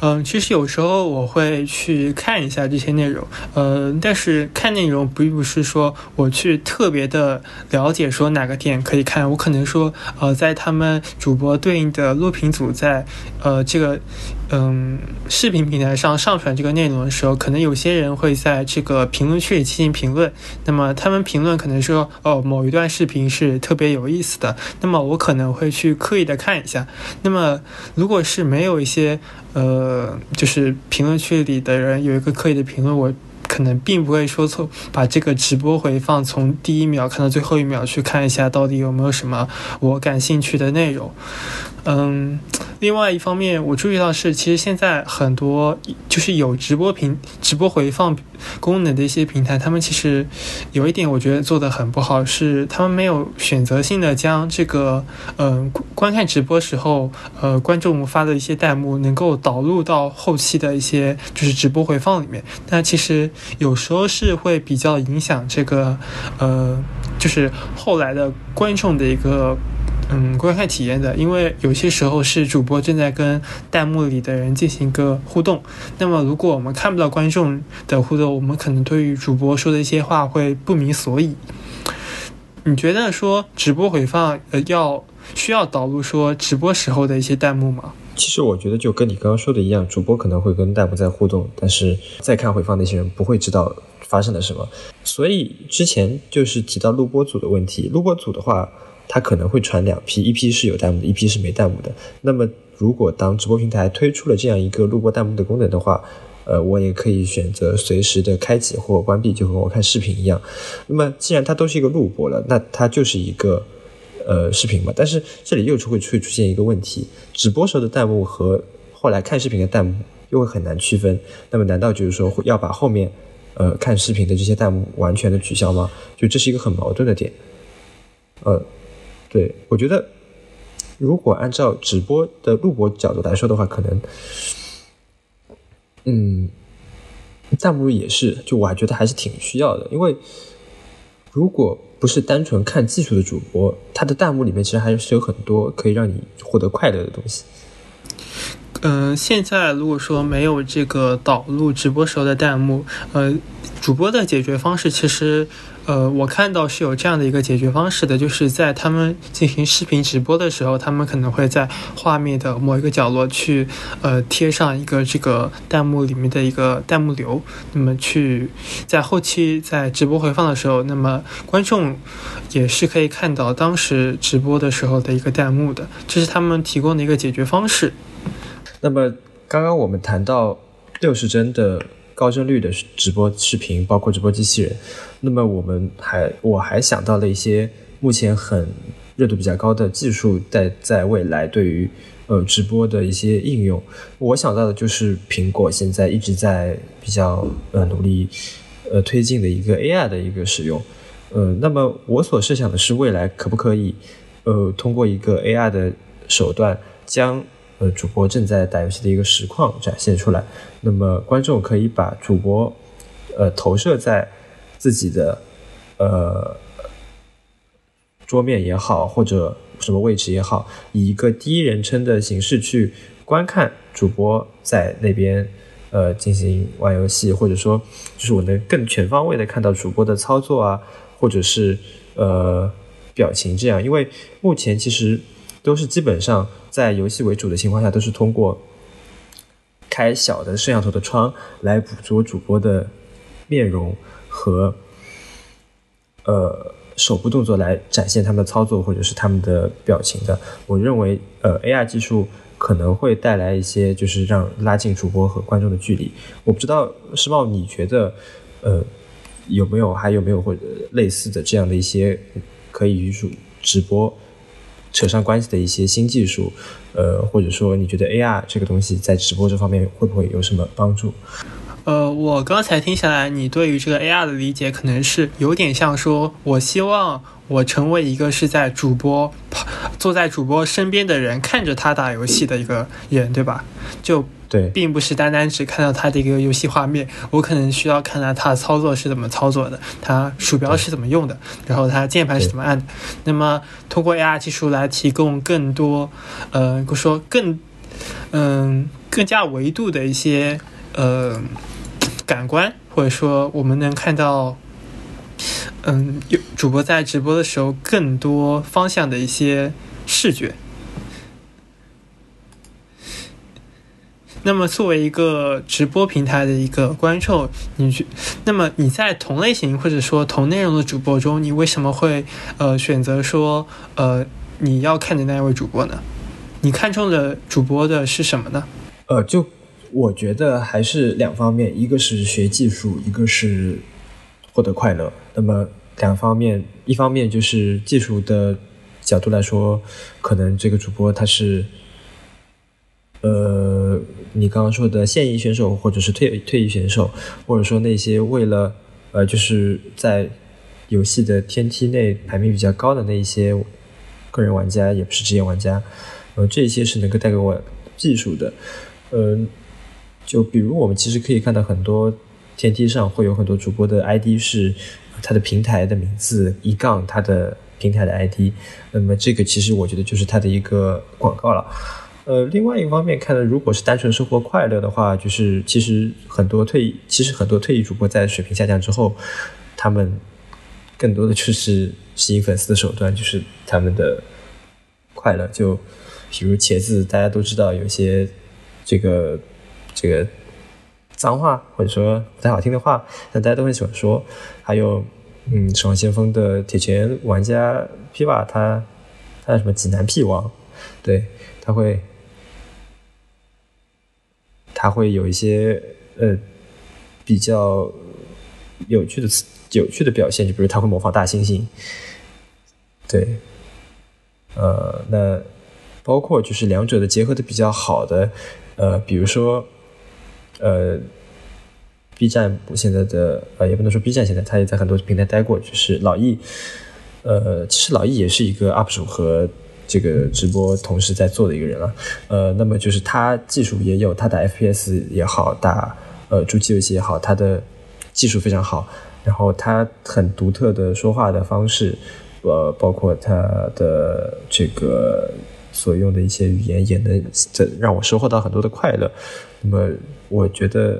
嗯，其实有时候我会去看一下这些内容，呃，但是看内容并不是说我去特别的了解说哪个点可以看，我可能说，呃，在他们主播对应的录屏组在，呃，这个。嗯，视频平台上上传这个内容的时候，可能有些人会在这个评论区里进行评论。那么他们评论可能说，哦，某一段视频是特别有意思的。那么我可能会去刻意的看一下。那么如果是没有一些，呃，就是评论区里的人有一个刻意的评论，我可能并不会说错，把这个直播回放从第一秒看到最后一秒去看一下，到底有没有什么我感兴趣的内容。嗯。另外一方面，我注意到是，其实现在很多就是有直播平、直播回放功能的一些平台，他们其实有一点我觉得做的很不好，是他们没有选择性的将这个，嗯，观看直播时候，呃，观众发的一些弹幕能够导入到后期的一些就是直播回放里面。那其实有时候是会比较影响这个，呃，就是后来的观众的一个。嗯，观看体验的，因为有些时候是主播正在跟弹幕里的人进行一个互动，那么如果我们看不到观众的互动，我们可能对于主播说的一些话会不明所以。你觉得说直播回放呃要需要导入说直播时候的一些弹幕吗？其实我觉得就跟你刚刚说的一样，主播可能会跟弹幕在互动，但是再看回放那些人不会知道发生了什么。所以之前就是提到录播组的问题，录播组的话。它可能会传两批，一批是有弹幕的，一批是没弹幕的。那么，如果当直播平台推出了这样一个录播弹幕的功能的话，呃，我也可以选择随时的开启或关闭，就和我看视频一样。那么，既然它都是一个录播了，那它就是一个呃视频嘛。但是这里又会会出现一个问题：直播时候的弹幕和后来看视频的弹幕又会很难区分。那么，难道就是说要把后面呃看视频的这些弹幕完全的取消吗？就这是一个很矛盾的点，呃。对，我觉得如果按照直播的录播角度来说的话，可能，嗯，弹幕也是，就我还觉得还是挺需要的，因为如果不是单纯看技术的主播，他的弹幕里面其实还是有很多可以让你获得快乐的东西。嗯，现在如果说没有这个导入直播时候的弹幕，呃，主播的解决方式其实。呃，我看到是有这样的一个解决方式的，就是在他们进行视频直播的时候，他们可能会在画面的某一个角落去，呃，贴上一个这个弹幕里面的一个弹幕流，那么去在后期在直播回放的时候，那么观众也是可以看到当时直播的时候的一个弹幕的，这是他们提供的一个解决方式。那么刚刚我们谈到六十帧的高帧率的直播视频，包括直播机器人。那么我们还我还想到了一些目前很热度比较高的技术，在在未来对于呃直播的一些应用，我想到的就是苹果现在一直在比较呃努力呃推进的一个 AI 的一个使用，呃，那么我所设想的是未来可不可以呃通过一个 AI 的手段，将呃主播正在打游戏的一个实况展现出来，那么观众可以把主播呃投射在。自己的呃桌面也好，或者什么位置也好，以一个第一人称的形式去观看主播在那边呃进行玩游戏，或者说就是我能更全方位的看到主播的操作啊，或者是呃表情这样，因为目前其实都是基本上在游戏为主的情况下，都是通过开小的摄像头的窗来捕捉主播的面容和呃。手部动作来展现他们的操作或者是他们的表情的，我认为，呃，AR 技术可能会带来一些，就是让拉近主播和观众的距离。我不知道世茂，你觉得，呃，有没有还有没有或者类似的这样的一些可以与主直播扯上关系的一些新技术？呃，或者说你觉得 AR 这个东西在直播这方面会不会有什么帮助？呃，我刚才听下来，你对于这个 AR 的理解可能是有点像说，我希望我成为一个是在主播坐在主播身边的人，看着他打游戏的一个人，对吧？就对，并不是单单只看到他的一个游戏画面，我可能需要看到他的操作是怎么操作的，他鼠标是怎么用的，然后他键盘是怎么按的。那么通过 AR 技术来提供更多，呃，说更，嗯，更加维度的一些，呃。感官，或者说我们能看到，嗯，有主播在直播的时候更多方向的一些视觉。那么，作为一个直播平台的一个观众，你去，那么你在同类型或者说同内容的主播中，你为什么会呃选择说呃你要看的那一位主播呢？你看中的主播的是什么呢？呃，就。我觉得还是两方面，一个是学技术，一个是获得快乐。那么两方面，一方面就是技术的角度来说，可能这个主播他是，呃，你刚刚说的现役选手，或者是退退役选手，或者说那些为了呃，就是在游戏的天梯内排名比较高的那一些个人玩家，也不是职业玩家，呃，这些是能够带给我技术的，嗯。就比如我们其实可以看到很多天梯上会有很多主播的 ID 是他的平台的名字一杠他的平台的 ID，那么这个其实我觉得就是他的一个广告了。呃，另外一方面看，如果是单纯生活快乐的话，就是其实很多退役，其实很多退役主播在水平下降之后，他们更多的就是吸引粉丝的手段，就是他们的快乐。就比如茄子，大家都知道有些这个。这个脏话或者说不太好听的话，但大家都很喜欢说。还有，嗯，守望先锋的铁拳玩家 Piva，他他什么济南屁王，对，他会他会有一些呃比较有趣的有趣的表现，就比如他会模仿大猩猩，对，呃，那包括就是两者的结合的比较好的，呃，比如说。呃，B 站现在的呃，也不能说 B 站现在，他也在很多平台待过。就是老易，呃，其实老易也是一个 UP 主和这个直播同时在做的一个人了。呃，那么就是他技术也有，他打 FPS 也好，打呃主机游戏也好，他的技术非常好。然后他很独特的说话的方式，呃，包括他的这个所用的一些语言，也能这让我收获到很多的快乐。那么。我觉得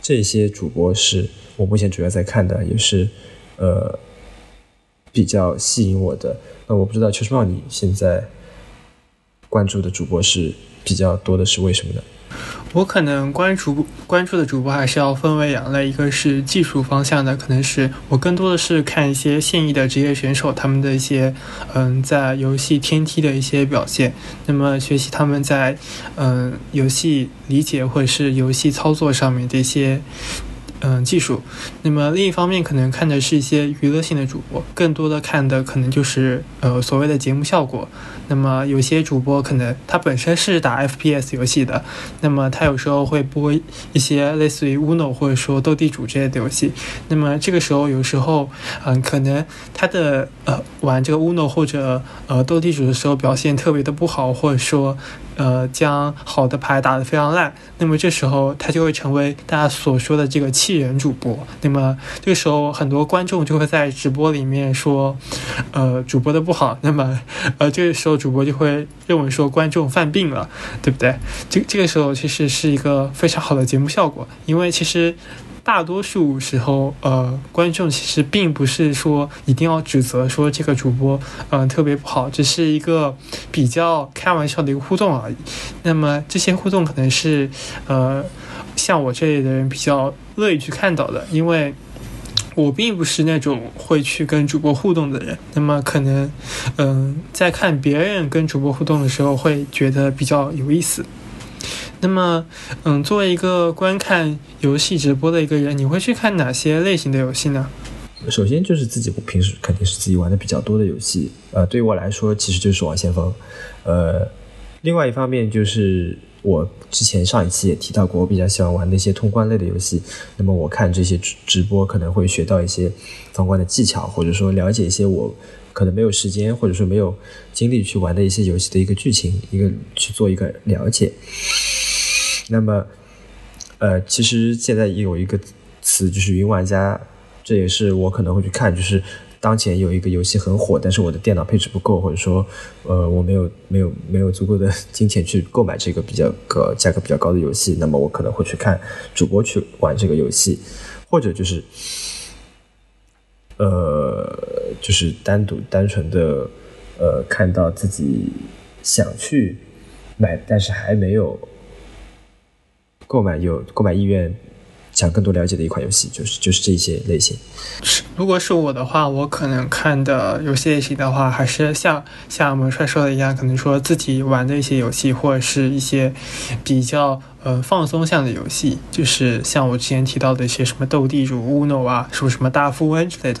这些主播是我目前主要在看的，也是呃比较吸引我的。那我不知道邱世茂，你现在关注的主播是比较多的，是为什么呢？我可能关注关注的主播还是要分为两类，一个是技术方向的，可能是我更多的是看一些现役的职业选手他们的一些嗯在游戏天梯的一些表现，那么学习他们在嗯游戏理解或者是游戏操作上面的一些。嗯，技术。那么另一方面，可能看的是一些娱乐性的主播，更多的看的可能就是呃所谓的节目效果。那么有些主播可能他本身是打 FPS 游戏的，那么他有时候会播一些类似于 Uno 或者说斗地主之类的游戏。那么这个时候有时候嗯，可能他的呃玩这个 Uno 或者呃斗地主的时候表现特别的不好，或者说呃，将好的牌打得非常烂，那么这时候他就会成为大家所说的这个气人主播。那么这个时候，很多观众就会在直播里面说，呃，主播的不好。那么，呃，这个时候主播就会认为说观众犯病了，对不对？这这个时候其实是一个非常好的节目效果，因为其实。大多数时候，呃，观众其实并不是说一定要指责说这个主播，嗯，特别不好，只是一个比较开玩笑的一个互动而已。那么这些互动可能是，呃，像我这类的人比较乐意去看到的，因为我并不是那种会去跟主播互动的人。那么可能，嗯，在看别人跟主播互动的时候，会觉得比较有意思。那么，嗯，作为一个观看游戏直播的一个人，你会去看哪些类型的游戏呢？首先就是自己平时肯定是自己玩的比较多的游戏，呃，对于我来说，其实就是《王先锋》。呃，另外一方面就是我之前上一期也提到过，我比较喜欢玩那些通关类的游戏。那么我看这些直播可能会学到一些通关的技巧，或者说了解一些我可能没有时间或者说没有精力去玩的一些游戏的一个剧情，一个去做一个了解。那么，呃，其实现在也有一个词，就是云玩家，这也是我可能会去看，就是当前有一个游戏很火，但是我的电脑配置不够，或者说，呃，我没有没有没有足够的金钱去购买这个比较个价格比较高的游戏，那么我可能会去看主播去玩这个游戏，或者就是，呃，就是单独单纯的，呃，看到自己想去买，但是还没有。购买有购买意愿，想更多了解的一款游戏，就是就是这些类型。如果是我的话，我可能看的游戏类型的话，还是像像我们帅说的一样，可能说自己玩的一些游戏，或者是一些比较呃放松向的游戏，就是像我之前提到的一些什么斗地主、Uno 啊，什么什么大富翁之类的，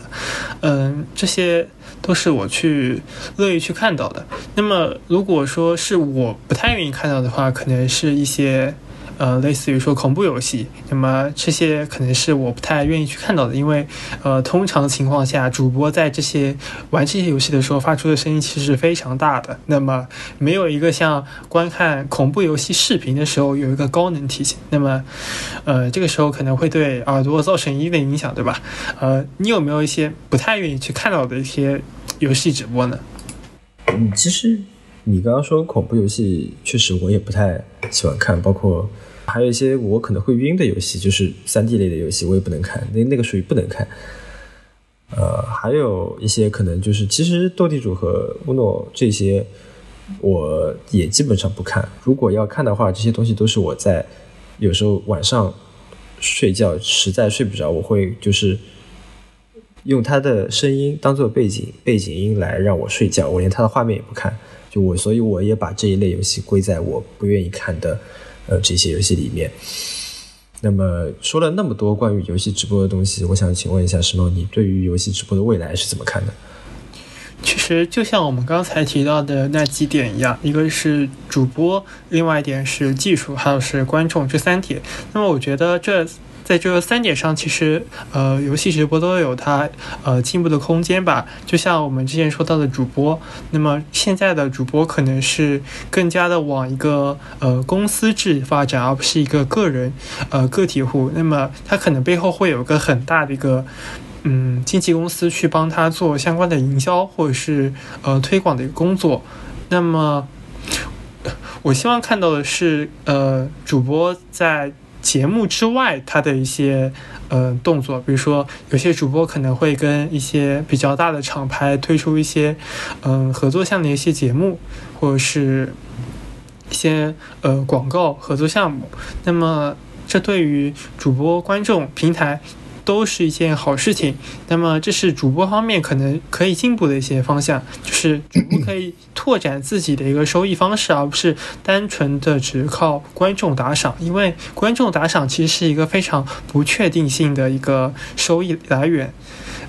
嗯，这些都是我去乐意去看到的。那么如果说是我不太愿意看到的话，可能是一些。呃，类似于说恐怖游戏，那么这些可能是我不太愿意去看到的，因为呃，通常情况下，主播在这些玩这些游戏的时候发出的声音其实是非常大的，那么没有一个像观看恐怖游戏视频的时候有一个高能体现，那么呃，这个时候可能会对耳朵造成一定的影响，对吧？呃，你有没有一些不太愿意去看到的一些游戏直播呢？嗯，其实你刚刚说恐怖游戏，确实我也不太喜欢看，包括。还有一些我可能会晕的游戏，就是三 D 类的游戏，我也不能看，那那个属于不能看。呃，还有一些可能就是，其实斗地主和乌诺这些，我也基本上不看。如果要看的话，这些东西都是我在有时候晚上睡觉实在睡不着，我会就是用它的声音当做背景背景音来让我睡觉，我连它的画面也不看。就我，所以我也把这一类游戏归在我不愿意看的。呃，这些游戏里面，那么说了那么多关于游戏直播的东西，我想请问一下石梦，你对于游戏直播的未来是怎么看的？其实就像我们刚才提到的那几点一样，一个是主播，另外一点是技术，还有是观众这三点。那么我觉得这。在这三点上，其实呃，游戏直播都有它呃进步的空间吧。就像我们之前说到的主播，那么现在的主播可能是更加的往一个呃公司制发展，而不是一个个人呃个体户。那么他可能背后会有个很大的一个嗯经纪公司去帮他做相关的营销或者是呃推广的一个工作。那么我希望看到的是呃主播在。节目之外，他的一些呃动作，比如说有些主播可能会跟一些比较大的厂牌推出一些嗯合作项的一些节目，或者是一些呃广告合作项目。那么，这对于主播、观众、平台。都是一件好事情。那么，这是主播方面可能可以进步的一些方向，就是主播可以拓展自己的一个收益方式，而不是单纯的只靠观众打赏。因为观众打赏其实是一个非常不确定性的一个收益来源。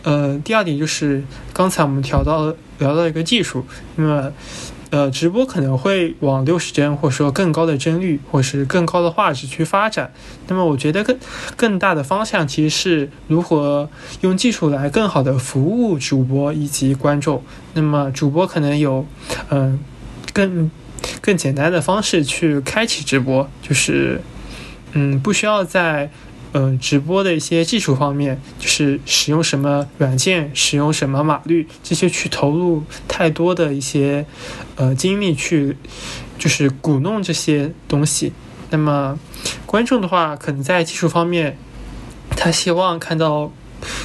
呃，第二点就是刚才我们调到聊到一个技术，那么。呃，直播可能会往六十帧，或者说更高的帧率，或是更高的画质去发展。那么，我觉得更更大的方向其实是如何用技术来更好的服务主播以及观众。那么，主播可能有嗯更更简单的方式去开启直播，就是嗯，不需要在嗯直播的一些技术方面，就是使用什么软件、使用什么码率这些去投入太多的一些呃精力去，就是鼓弄这些东西。那么观众的话，可能在技术方面，他希望看到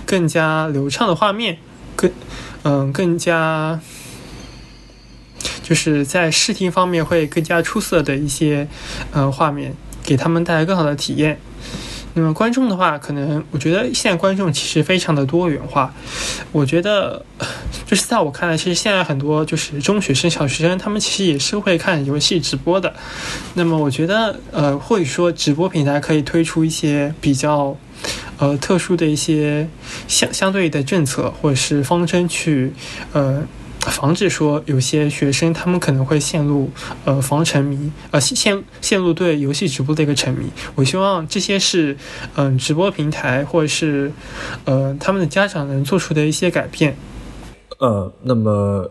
更加流畅的画面，更嗯更加就是在视听方面会更加出色的一些呃画面，给他们带来更好的体验。那么观众的话，可能我觉得现在观众其实非常的多元化。我觉得，就是在我看来，其实现在很多就是中学生、小学生，他们其实也是会看游戏直播的。那么我觉得，呃，或者说直播平台可以推出一些比较呃特殊的一些相相对的政策或者是方针去呃。防止说有些学生他们可能会陷入呃防沉迷，呃陷陷入对游戏直播的一个沉迷。我希望这些是嗯直播平台或者是呃他们的家长能做出的一些改变。呃，那么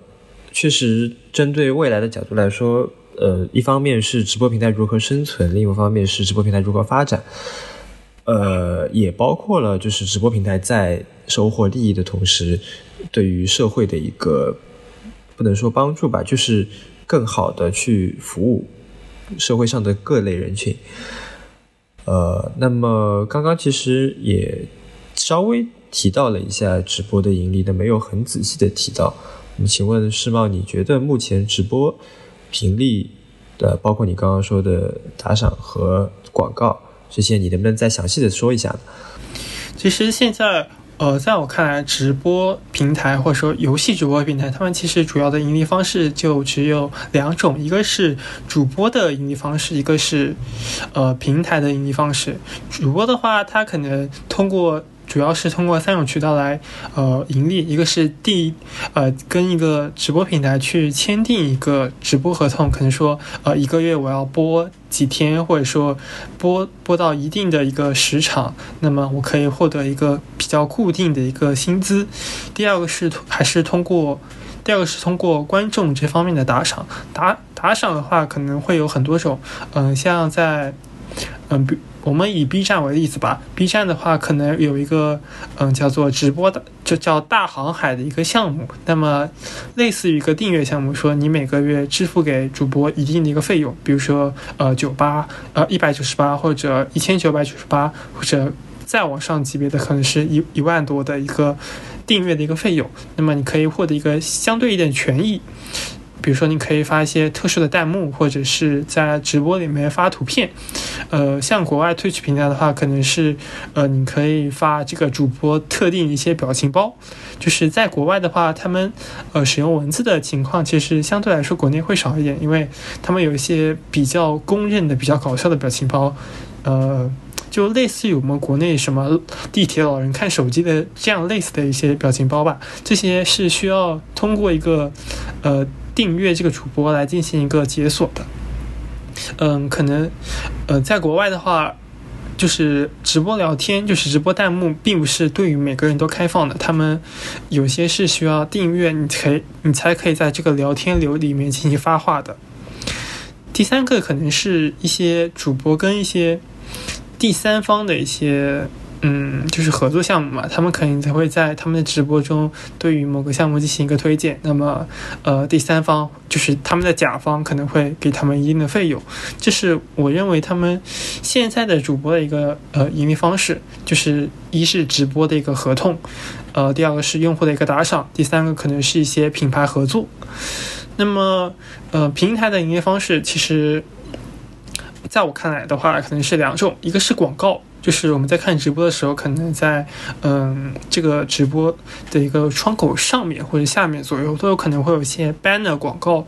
确实针对未来的角度来说，呃，一方面是直播平台如何生存，另一方面是直播平台如何发展。呃，也包括了就是直播平台在收获利益的同时，对于社会的一个。不能说帮助吧，就是更好的去服务社会上的各类人群。呃，那么刚刚其实也稍微提到了一下直播的盈利，但没有很仔细的提到。那么请问世茂，你觉得目前直播盈利的，包括你刚刚说的打赏和广告这些，你能不能再详细的说一下呢？其实现在。呃，在我看来，直播平台或者说游戏直播平台，他们其实主要的盈利方式就只有两种，一个是主播的盈利方式，一个是呃平台的盈利方式。主播的话，他可能通过。主要是通过三种渠道来，呃，盈利。一个是第，呃，跟一个直播平台去签订一个直播合同，可能说，呃，一个月我要播几天，或者说播播到一定的一个时长，那么我可以获得一个比较固定的一个薪资。第二个是还是通过，第二个是通过观众这方面的打赏。打打赏的话，可能会有很多种，嗯，像在，嗯，比。我们以 B 站为例子吧，B 站的话可能有一个嗯叫做直播的，就叫大航海的一个项目。那么类似于一个订阅项目，说你每个月支付给主播一定的一个费用，比如说呃九八呃一百九十八或者一千九百九十八，或者再往上级别的可能是一一万多的一个订阅的一个费用。那么你可以获得一个相对一点权益。比如说，你可以发一些特殊的弹幕，或者是在直播里面发图片。呃，像国外推取平台的话，可能是呃，你可以发这个主播特定一些表情包。就是在国外的话，他们呃使用文字的情况，其实相对来说国内会少一点，因为他们有一些比较公认的、比较搞笑的表情包。呃，就类似于我们国内什么地铁老人看手机的这样类似的一些表情包吧。这些是需要通过一个呃。订阅这个主播来进行一个解锁的，嗯，可能，呃，在国外的话，就是直播聊天，就是直播弹幕，并不是对于每个人都开放的，他们有些是需要订阅，你才你才可以在这个聊天流里面进行发话的。第三个可能是一些主播跟一些第三方的一些。嗯，就是合作项目嘛，他们肯定才会在他们的直播中对于某个项目进行一个推荐。那么，呃，第三方就是他们的甲方可能会给他们一定的费用。这是我认为他们现在的主播的一个呃盈利方式，就是一是直播的一个合同，呃，第二个是用户的一个打赏，第三个可能是一些品牌合作。那么，呃，平台的营业方式其实，在我看来的话，可能是两种，一个是广告。就是我们在看直播的时候，可能在嗯这个直播的一个窗口上面或者下面左右都有可能会有一些 banner 广告，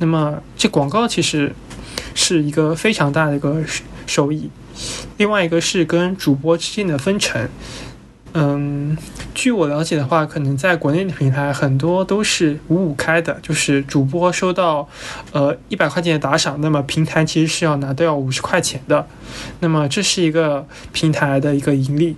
那么这广告其实是一个非常大的一个收益。另外一个是跟主播之间的分成。嗯，据我了解的话，可能在国内的平台很多都是五五开的，就是主播收到呃一百块钱的打赏，那么平台其实是要拿掉五十块钱的，那么这是一个平台的一个盈利。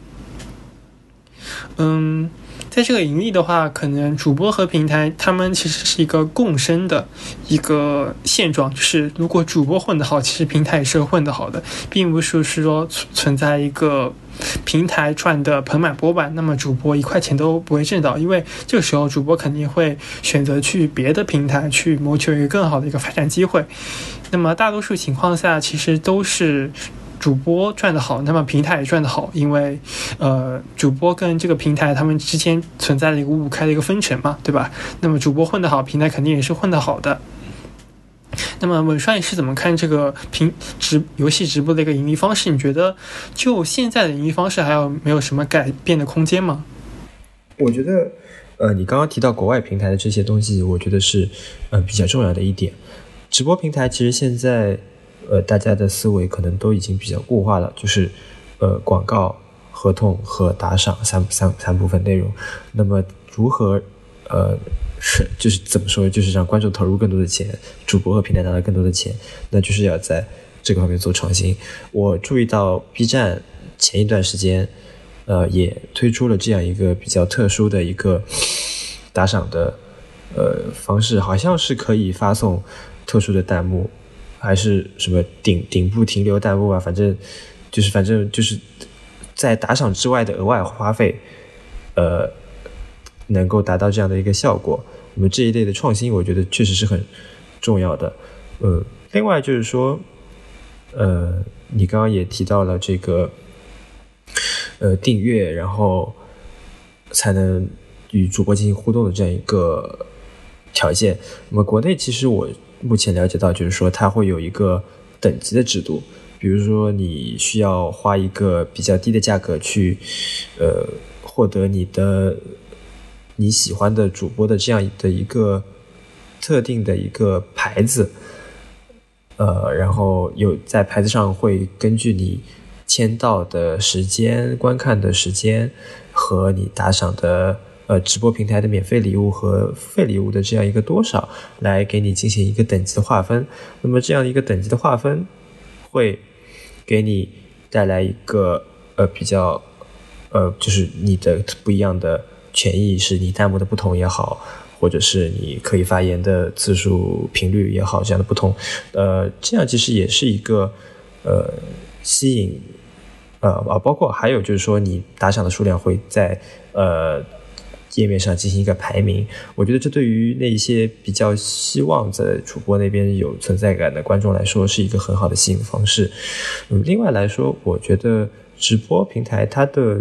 嗯，在这个盈利的话，可能主播和平台他们其实是一个共生的一个现状，就是如果主播混得好，其实平台也是混得好的，并不是是说存存在一个平台赚的盆满钵满，那么主播一块钱都不会挣到，因为这个时候主播肯定会选择去别的平台去谋求一个更好的一个发展机会。那么大多数情况下，其实都是。主播赚得好，那么平台也赚得好，因为，呃，主播跟这个平台他们之间存在了一个五五开的一个分成嘛，对吧？那么主播混得好，平台肯定也是混得好的。那么文帅是怎么看这个平直游戏直播的一个盈利方式？你觉得就现在的盈利方式还有没有什么改变的空间吗？我觉得，呃，你刚刚提到国外平台的这些东西，我觉得是，呃，比较重要的一点。直播平台其实现在。呃，大家的思维可能都已经比较固化了，就是，呃，广告、合同和打赏三三三部分内容。那么，如何，呃，是就是怎么说，就是让观众投入更多的钱，主播和平台拿到更多的钱，那就是要在这个方面做创新。我注意到 B 站前一段时间，呃，也推出了这样一个比较特殊的一个打赏的呃方式，好像是可以发送特殊的弹幕。还是什么顶顶部停留弹幕啊，反正就是反正就是在打赏之外的额外花费，呃，能够达到这样的一个效果。那么这一类的创新，我觉得确实是很重要的。呃，另外就是说，呃，你刚刚也提到了这个，呃，订阅然后才能与主播进行互动的这样一个条件。那么国内其实我。目前了解到，就是说它会有一个等级的制度，比如说你需要花一个比较低的价格去，呃，获得你的你喜欢的主播的这样的一个特定的一个牌子，呃，然后有在牌子上会根据你签到的时间、观看的时间和你打赏的。呃，直播平台的免费礼物和付费礼物的这样一个多少，来给你进行一个等级的划分。那么这样一个等级的划分，会给你带来一个呃比较呃，就是你的不一样的权益，是你弹幕的不同也好，或者是你可以发言的次数频率也好，这样的不同。呃，这样其实也是一个呃吸引呃啊，包括还有就是说，你打赏的数量会在呃。页面上进行一个排名，我觉得这对于那一些比较希望在主播那边有存在感的观众来说，是一个很好的吸引方式。嗯，另外来说，我觉得直播平台它的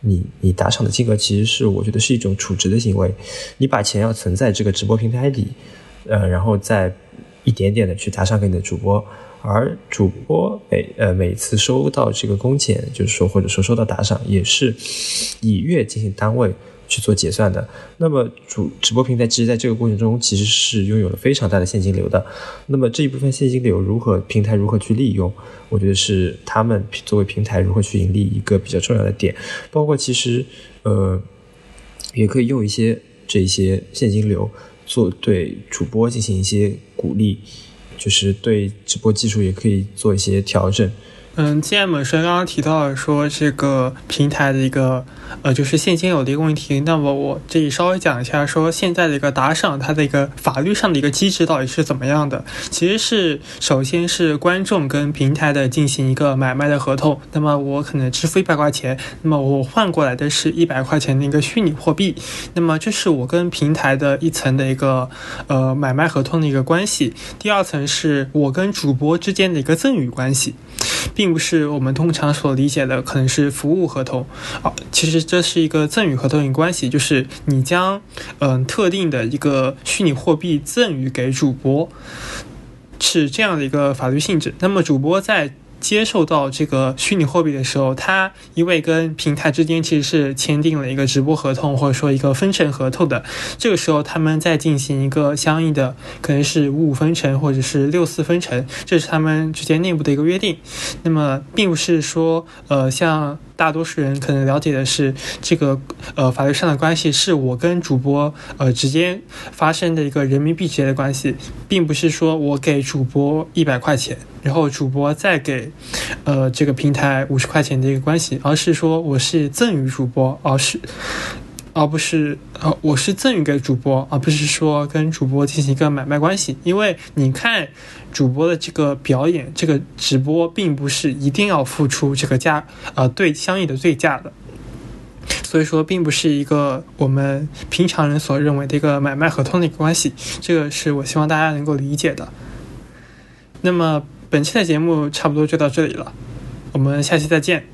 你你打赏的金额其实是我觉得是一种储值的行为，你把钱要存在这个直播平台里，呃，然后再一点点的去打赏给你的主播，而主播每呃每次收到这个工钱，就是说或者说收到打赏，也是以月进行单位。去做结算的，那么主直播平台其实在这个过程中其实是拥有了非常大的现金流的。那么这一部分现金流如何平台如何去利用，我觉得是他们作为平台如何去盈利一个比较重要的点。包括其实呃，也可以用一些这些现金流做对主播进行一些鼓励，就是对直播技术也可以做一些调整。嗯，既然本身刚刚提到说这个平台的一个呃，就是现金流的一个问题，那么我这里稍微讲一下，说现在的一个打赏它的一个法律上的一个机制到底是怎么样的？其实是首先是观众跟平台的进行一个买卖的合同，那么我可能支付一百块钱，那么我换过来的是一百块钱的一个虚拟货币，那么这是我跟平台的一层的一个呃买卖合同的一个关系。第二层是我跟主播之间的一个赠与关系。并不是我们通常所理解的，可能是服务合同啊。其实这是一个赠与合同的关系，就是你将嗯特定的一个虚拟货币赠与给主播，是这样的一个法律性质。那么主播在。接受到这个虚拟货币的时候，他因为跟平台之间其实是签订了一个直播合同，或者说一个分成合同的。这个时候，他们在进行一个相应的，可能是五五分成，或者是六四分成，这是他们之间内部的一个约定。那么，并不是说，呃，像。大多数人可能了解的是这个呃法律上的关系，是我跟主播呃之间发生的一个人民币之间的关系，并不是说我给主播一百块钱，然后主播再给呃这个平台五十块钱的一个关系，而是说我是赠与主播，而是而不是呃，我是赠予给主播，而不是说跟主播进行一个买卖关系。因为你看主播的这个表演，这个直播，并不是一定要付出这个价，呃，对相应的对价的。所以说，并不是一个我们平常人所认为的一个买卖合同的一个关系。这个是我希望大家能够理解的。那么本期的节目差不多就到这里了，我们下期再见。